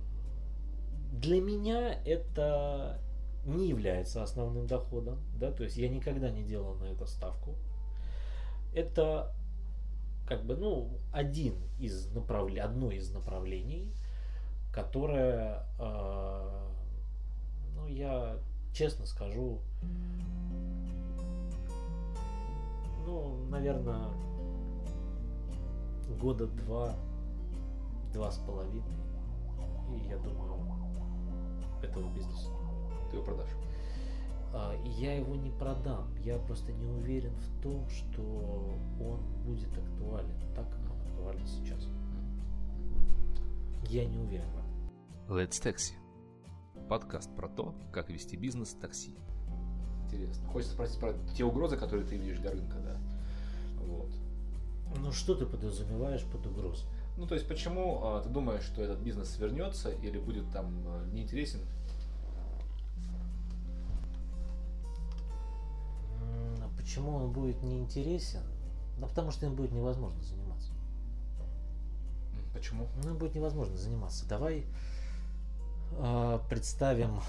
Для меня это не является основным доходом, да, то есть я никогда не делал на это ставку. Это как бы, ну, один из направлений, одно из направлений, которое, а, ну, я честно скажу, ну, наверное, года два, два с половиной. И я думаю, этого бизнеса. Ты его продашь. А, я его не продам. Я просто не уверен в том, что он будет актуален так, как он актуален сейчас. Я не уверен в этом. Let's Taxi. Подкаст про то, как вести бизнес в такси. Интересно. Хочется спросить про те угрозы, которые ты видишь для рынка, да. Вот. Ну что ты подразумеваешь под угрозой? Ну, то есть, почему а, ты думаешь, что этот бизнес вернется или будет там а, неинтересен? А Почему он будет неинтересен? Да потому что им будет невозможно заниматься. Почему? Ну, будет невозможно заниматься. Давай э, представим,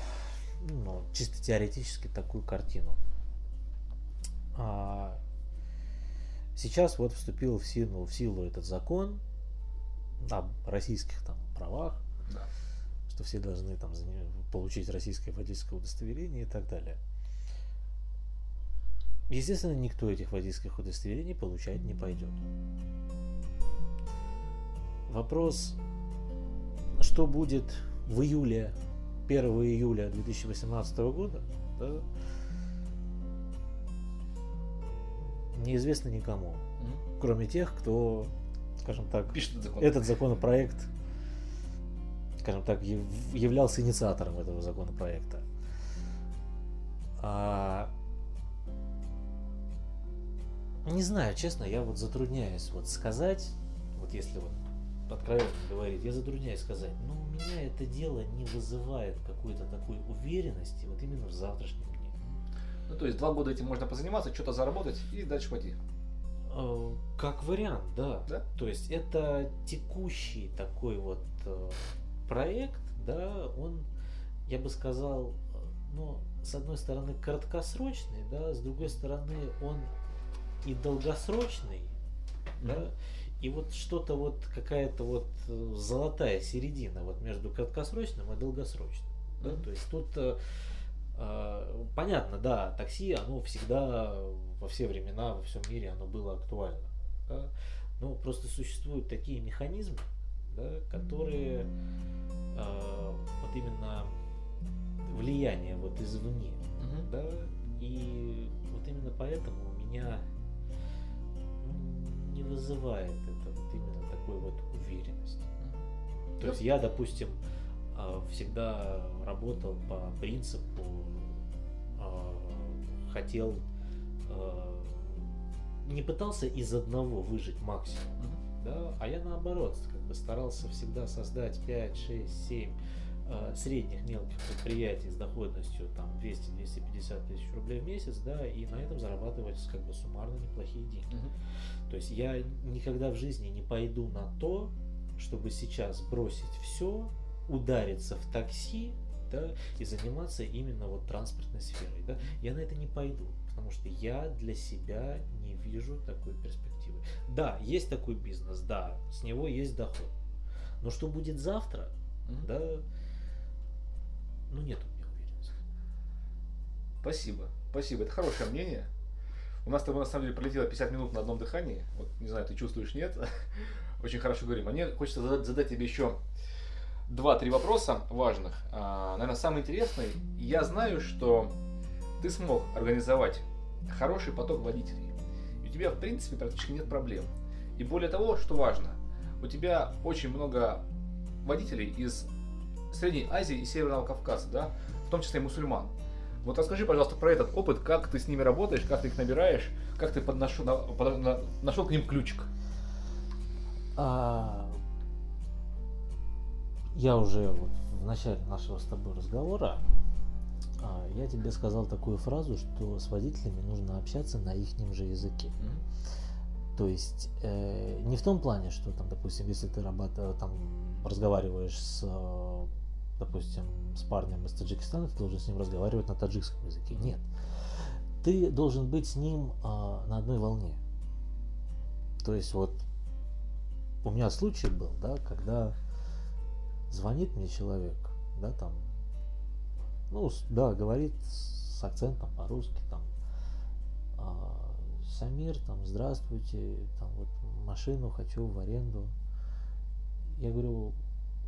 ну, чисто теоретически такую картину. А, сейчас вот вступил в силу, в силу этот закон об российских там правах, Да. что все должны там получить российское водительское удостоверение и так далее. Естественно, никто этих водительских удостоверений получать не пойдет. Вопрос, что будет в июле, 1 июля 2018 года, да, неизвестно никому, М? кроме тех, кто, скажем так, Пишет этот закон. этот законопроект, скажем так, яв- являлся инициатором этого законопроекта. А, не знаю, честно, я вот затрудняюсь вот сказать, вот если вот откровенно говорить, я затрудняюсь сказать, но у меня это дело не вызывает какой-то такой уверенности вот именно в завтрашнем дне. Ну, то есть, два года этим можно позаниматься, что-то заработать и дальше пойти. Э, Как вариант, да. Да? То есть это текущий такой вот э, проект, да, он, я бы сказал, э, ну, с одной стороны краткосрочный, да, с другой стороны он и долгосрочный, да, и вот что-то вот какая-то вот э, золотая середина вот между краткосрочным и долгосрочным, да, Мгм. то есть тут э, э, понятно, да, такси, оно всегда во все времена, во всем мире оно было актуально, да, но просто существуют такие механизмы, да, которые э, вот именно влияние вот извне, Мгм. да, и вот именно поэтому у меня ну, не вызывает это вот именно такой вот уверенности. То есть я, допустим, а, всегда работал по принципу, а, хотел, а, не пытался из одного выжить максимум, да, а я наоборот, как бы старался всегда создать 5, 6, 7 э, средних мелких предприятий с доходностью там 200-250 тысяч рублей в месяц, да, и на этом зарабатывать как бы суммарно неплохие деньги. Мгм. То есть я никогда в жизни не пойду на то, чтобы сейчас бросить все, удариться в такси, да, и заниматься именно вот транспортной сферой, да. Я на это не пойду, потому что я для себя не вижу такой перспективы. Да, есть такой бизнес, да, с него есть доход. Но что будет завтра, Мгм. да, ну нет у меня уверенности. Спасибо. Спасибо. Это хорошее мнение. У нас с тобой на самом деле пролетело 50 минут на одном дыхании. Вот не знаю, ты чувствуешь, нет. [laughs] Очень хорошо говорим. А мне хочется задать, задать тебе еще два-три вопроса важных. А, наверное, самый интересный. Я знаю, что ты смог организовать хороший поток водителей. И у тебя, в принципе, практически нет проблем. И более того, что важно, у тебя очень много водителей из Средней Азии и Северного Кавказа, да, в том числе и мусульман. Вот расскажи, пожалуйста, про этот опыт, как ты с ними работаешь, как ты их набираешь, как ты подношу- на- под- на- нашел к ним ключик. А, я уже вот в начале нашего с тобой разговора а, я тебе сказал такую фразу, что с водителями нужно общаться на их же языке. То есть э, не в том плане, что там, допустим, если ты работа, там разговариваешь с, э, допустим, с парнем из Таджикистана, ты должен с ним разговаривать на таджикском языке. Нет. Ты должен быть с ним а, на одной волне. То есть вот у меня случай был, да, когда звонит мне человек, да, там, ну, да, говорит с акцентом по-русски, там, а, Самир, там, здравствуйте, там, вот, машину хочу в аренду. Я говорю,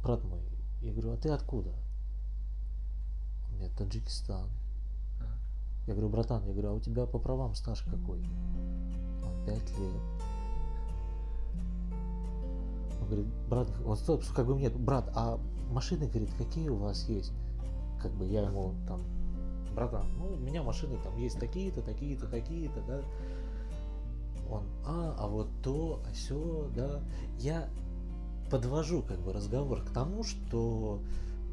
брат мой, я говорю, а ты откуда? Он мне, Таджикистан. Ага. Я говорю, братан, я говорю, а у тебя по правам стаж какой? Он пять лет. Он говорит, брат, он стоп, как бы нет, брат, а машины, говорит, какие у вас есть? Как бы я ему там, братан, ну, у меня машины там есть такие-то, такие-то, такие-то, да. Он, а, а вот то, а все, да. Я подвожу как бы разговор к тому, что,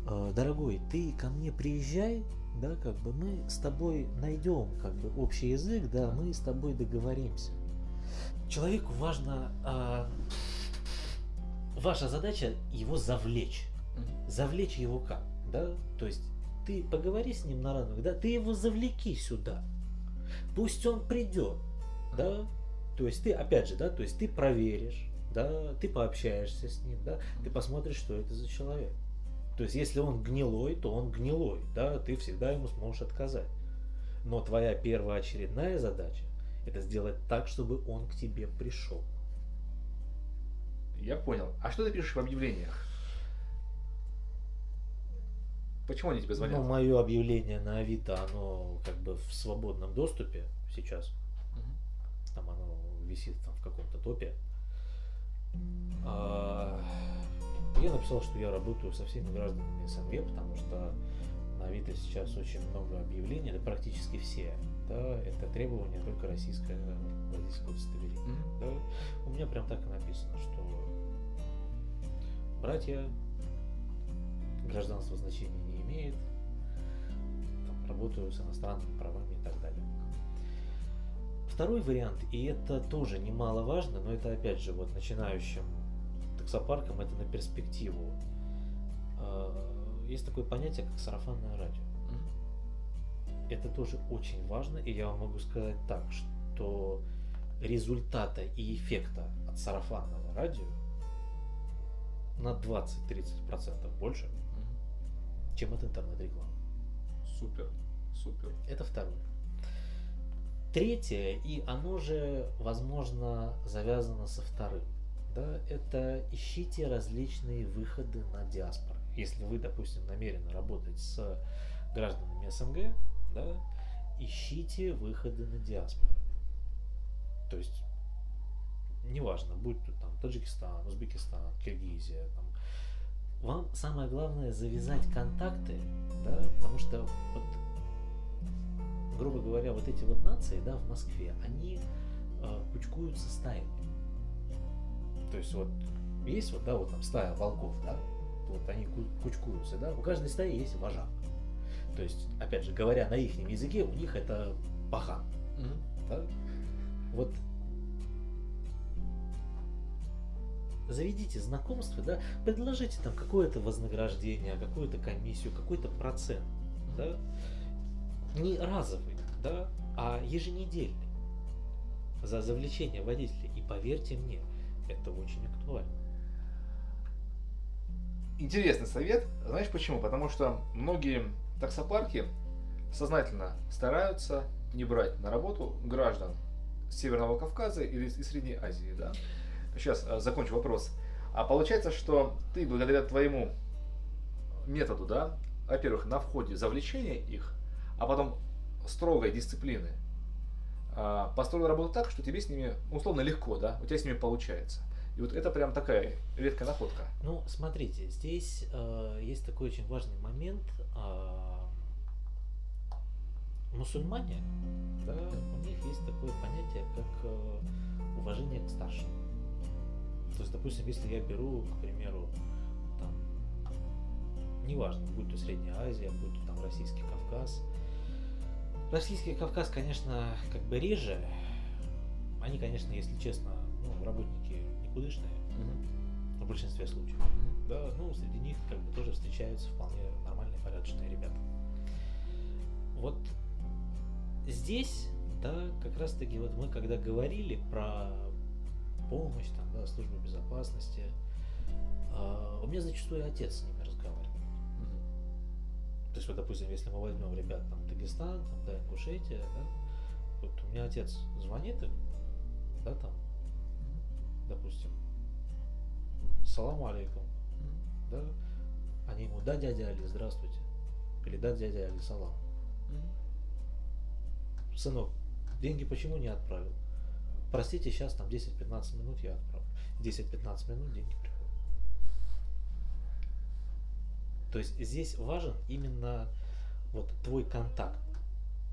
э, дорогой, ты ко мне приезжай, да, как бы мы с тобой найдем как бы общий язык, да, мы с тобой договоримся. Человеку важно, а, ваша задача его завлечь. Завлечь его как, да? То есть ты поговори с ним на равных, да? Ты его завлеки сюда. Пусть он придет, да? То есть ты, опять же, да, то есть ты проверишь, да, ты пообщаешься с ним, да, ты посмотришь, что это за человек. То есть если он гнилой, то он гнилой, да, ты всегда ему сможешь отказать. Но твоя первоочередная задача это сделать так, чтобы он к тебе пришел. Я понял. А что ты пишешь в объявлениях? Почему они тебе звонят? Ну, мое объявление на Авито, оно как бы в свободном доступе сейчас. Мгм. Там оно висит там в каком-то топе. А, Я написал, что я работаю со всеми гражданами СНГ, потому что на Авито сейчас очень много объявлений, да практически все. Да, это требование только российское водительское удостоверение. Мгм. Да? У меня прям так и написано, что братья, гражданство значения не имеет, там, работаю с иностранными правами и так. Второй вариант, и это тоже немаловажно, но это опять же вот начинающим таксопаркам это на перспективу. А, Есть такое понятие, как сарафанное радио. Это тоже очень важно, и я вам могу сказать так, что результата и эффекта от сарафанного радио на 20-30% больше, чем от интернет-рекламы. Супер. Супер. Это второе. Третье, и оно же, возможно, завязано со вторым. Да, это ищите различные выходы на диаспору. Если вы, допустим, намерены работать с гражданами СНГ, да, ищите выходы на диаспору. То есть, неважно, будь то там Таджикистан, Узбекистан, Киргизия, там, вам самое главное завязать контакты, да, потому что вот, грубо говоря, вот эти вот нации, да, в Москве, они э, кучкуются стаями. То есть вот есть вот, да, вот там стая волков, да, вот они кучкуются, да, у каждой стаи есть вожак. То есть, опять же, говоря на их языке, у них это пахан. Mm-hmm. Да? Вот заведите знакомство, да, предложите там какое-то вознаграждение, какую-то комиссию, какой-то процент, да, не разовый, да, а еженедельный за завлечение водителя. И поверьте мне, это очень актуально. Интересный совет. Знаешь почему? Потому что многие таксопарки сознательно стараются не брать на работу граждан Северного Кавказа или из Средней Азии, да? Сейчас э, закончу вопрос. А получается, что ты благодаря твоему методу, да, во-первых, на входе завлечения их, а потом строгой дисциплины, а, построил работу так, что тебе с ними условно легко, да, у тебя с ними получается. И вот это прям такая редкая находка. Ну, смотрите, здесь э, есть такой очень важный момент. Э, мусульмане, да, у них есть такое понятие, как э, уважение к старшим. То есть, допустим, если я беру, к примеру, там, неважно, будь то Средняя Азия, будь то там Российский Кавказ. Российский Кавказ, конечно, как бы реже. Они, конечно, если честно, ну, работники никудышные mm-hmm. в большинстве случаев. Mm-hmm. Да, ну, среди них как бы тоже встречаются вполне нормальные, порядочные ребята. Вот здесь, да, как раз таки вот мы когда говорили про помощь, там, да, служба безопасности. А, у меня зачастую отец с ними разговаривает. То есть, вот, допустим, если мы возьмем ребят там Дагестан, там, да, Ингушетия, да, вот у меня отец звонит им, да, там, mm-hmm. допустим, салам алейкум, mm-hmm. да, они ему, да, дядя Али, здравствуйте, или да, дядя Али, салам. Mm-hmm. Сынок, деньги почему не отправил? Простите, сейчас там 10-15 минут я отправлю. 10-15 минут деньги приходят. То есть здесь важен именно вот твой контакт.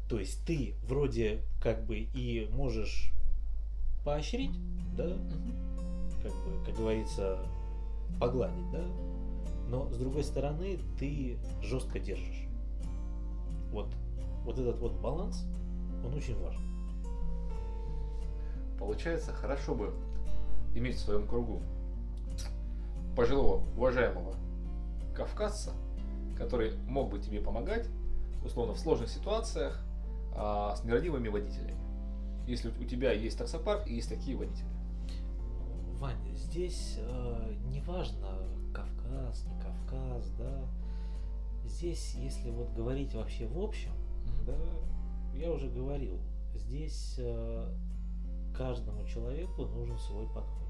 То есть ты вроде как бы и можешь поощрить, да, как бы, как говорится, погладить, да, но с другой стороны ты жестко держишь. Вот, вот этот вот баланс, он очень важен. Получается, хорошо бы иметь в своем кругу пожилого, уважаемого кавказца, который мог бы тебе помогать, условно, в сложных ситуациях а, с нерадивыми водителями. Если у тебя есть таксопарк и есть такие водители. Ваня, здесь э, не важно Кавказ, не Кавказ, да. Здесь, если вот говорить вообще в общем, mm-hmm. да, я уже говорил, здесь э, каждому человеку нужен свой подход.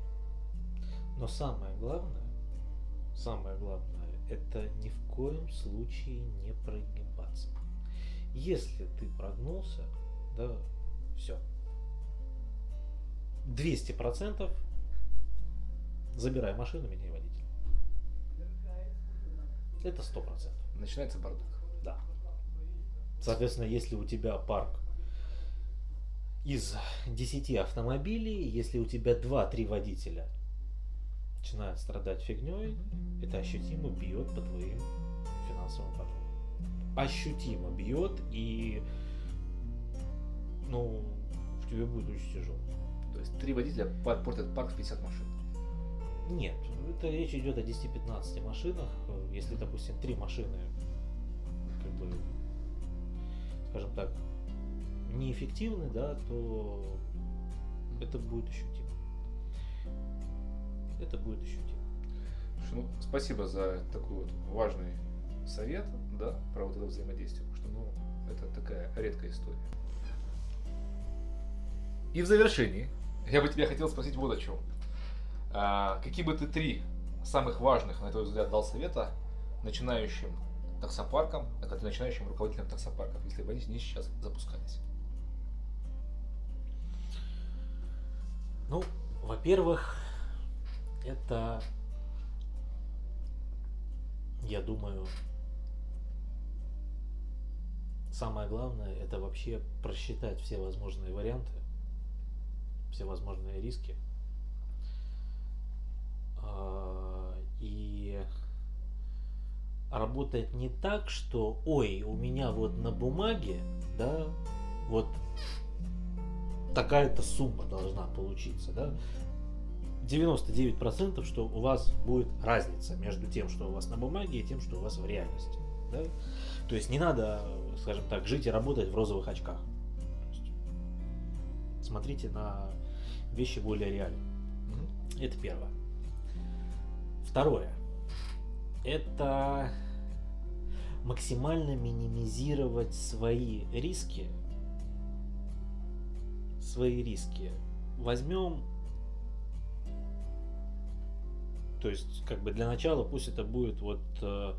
Но самое главное, самое главное, это ни в коем случае не прогибаться. Если ты прогнулся, да, все. 200% забирай машину, меняй водителя. Это 100%. Начинается бардак. Да. Соответственно, если у тебя парк из 10 автомобилей, если у тебя 2-3 водителя начинают страдать фигней, это ощутимо бьет по твоим финансовым потокам. Ощутимо бьет и ну, в тебе будет очень тяжело. То есть три водителя портят парк в 50 машин? Нет, это речь идет о 10-15 машинах. Если, допустим, три машины, как бы, скажем так, неэффективны, да, то это будет ощутимо. Это будет ощутимо. Ну, спасибо за такой вот важный совет, да, про вот это взаимодействие, потому что, ну, это такая редкая история. И в завершении я бы тебя хотел спросить вот о чем. А, какие бы ты три самых важных, на твой взгляд, дал совета начинающим таксопаркам, это начинающим руководителям таксопарков, если бы они не сейчас запускались? Ну, во-первых, это, я думаю, самое главное, это вообще просчитать все возможные варианты, все возможные риски. А, и работать не так, что, ой, у меня вот на бумаге, да, вот такая-то сумма должна получиться, да, 99% что у вас будет разница между тем, что у вас на бумаге, и тем, что у вас в реальности. Да? То есть не надо, скажем так, жить и работать в розовых очках. Смотрите на вещи более реально. Это первое. Второе. Это максимально минимизировать свои риски. Свои риски. Возьмем то есть, как бы для начала пусть это будет вот э,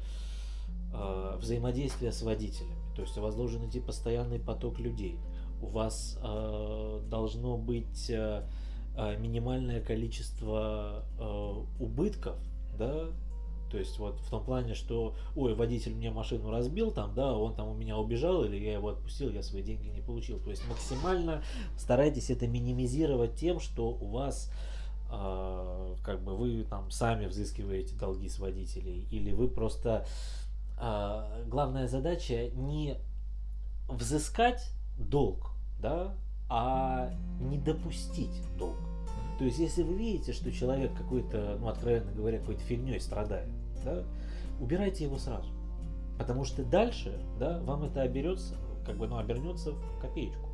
э, взаимодействие с водителями. То есть у вас должен идти постоянный поток людей. У вас э, должно быть э, э минимальное количество э, убытков, да, то есть вот в том плане, что, ой, водитель мне машину разбил там, да, он там у меня убежал, или я его отпустил, я свои деньги не получил. То есть максимально старайтесь это минимизировать тем, что у вас а, как бы вы там сами взыскиваете долги с водителей, или вы просто... А, главная задача не взыскать долг, да, а не допустить долг. То есть, если вы видите, что человек какой-то, ну, откровенно говоря, какой-то фигней страдает, да, убирайте его сразу. Потому что дальше, да, вам это оберется, как бы, ну, обернется в копеечку.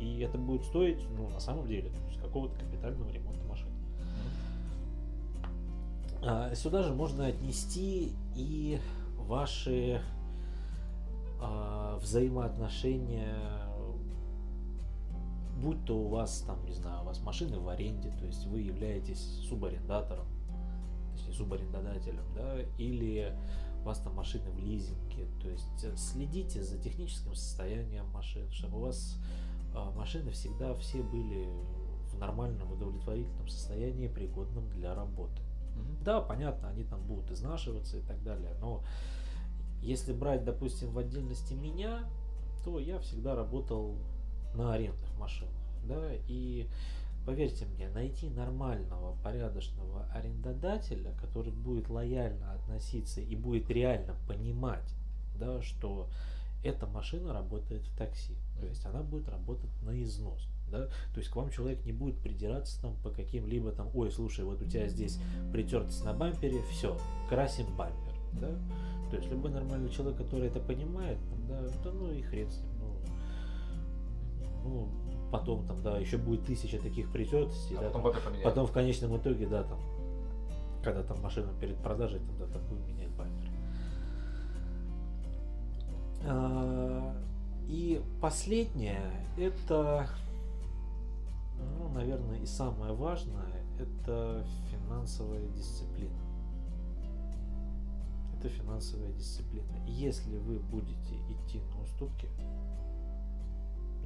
И это будет стоить, ну, на самом деле, какого-то капитального ремонта. А, сюда же можно отнести и ваши а, взаимоотношения, будь то у вас там, не знаю, у вас машины в аренде, то есть вы являетесь субарендатором, точнее субарендодателем, да, или у вас там машины в лизинге, то есть следите за техническим состоянием машин, чтобы у вас а, машины всегда все были в нормальном удовлетворительном состоянии, пригодном для работы. Да, понятно, они там будут изнашиваться и так далее, но если брать, допустим, в отдельности меня, то я всегда работал на арендных машинах, да, и поверьте мне, найти нормального, порядочного арендодателя, который будет лояльно относиться и будет реально понимать, да, что эта машина работает в такси, то есть она будет работать на износ да, то есть к вам человек не будет придираться там по каким-либо там, ой, слушай, вот у тебя здесь притертость на бампере, все, красим бампер, да, то есть любой нормальный человек, который это понимает, да, да ну и хрен с ним, ну, ну, потом там, да, еще будет тысяча таких притертостей, а да, потом, там, потом в конечном итоге, да, там, когда там машина перед продажей, там, да, будет менять бампер. А, и последнее, это ну, наверное, и самое важное – это финансовая дисциплина. Это финансовая дисциплина. Если вы будете идти на уступки,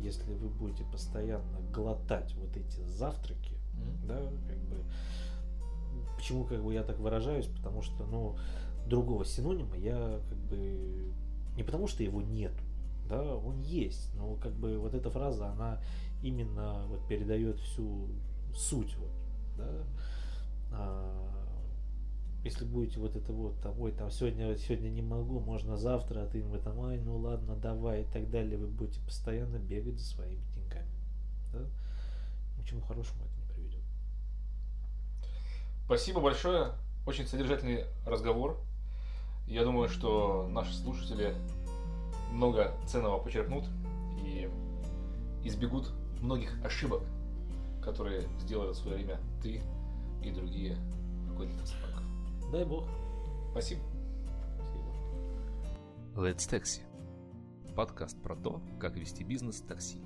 если вы будете постоянно глотать вот эти завтраки, mm-hmm. да, как бы, почему как бы я так выражаюсь, потому что, ну, другого синонима я как бы не потому что его нет, да, он есть, но как бы вот эта фраза, она именно вот передает всю суть. Вот, да? а, если будете вот это вот, там, ой, там сегодня, сегодня не могу, можно завтра, а ты в этом, ай, ну ладно, давай и так далее, вы будете постоянно бегать за своими деньгами. Да? Ничему хорошему это не приведет. Спасибо большое. Очень содержательный разговор. Я думаю, что наши слушатели много ценного почерпнут и избегут многих ошибок, которые сделали в свое время ты и другие руководители таксопарков. Дай бог. Спасибо. Спасибо. Let's Taxi. Подкаст про то, как вести бизнес в такси.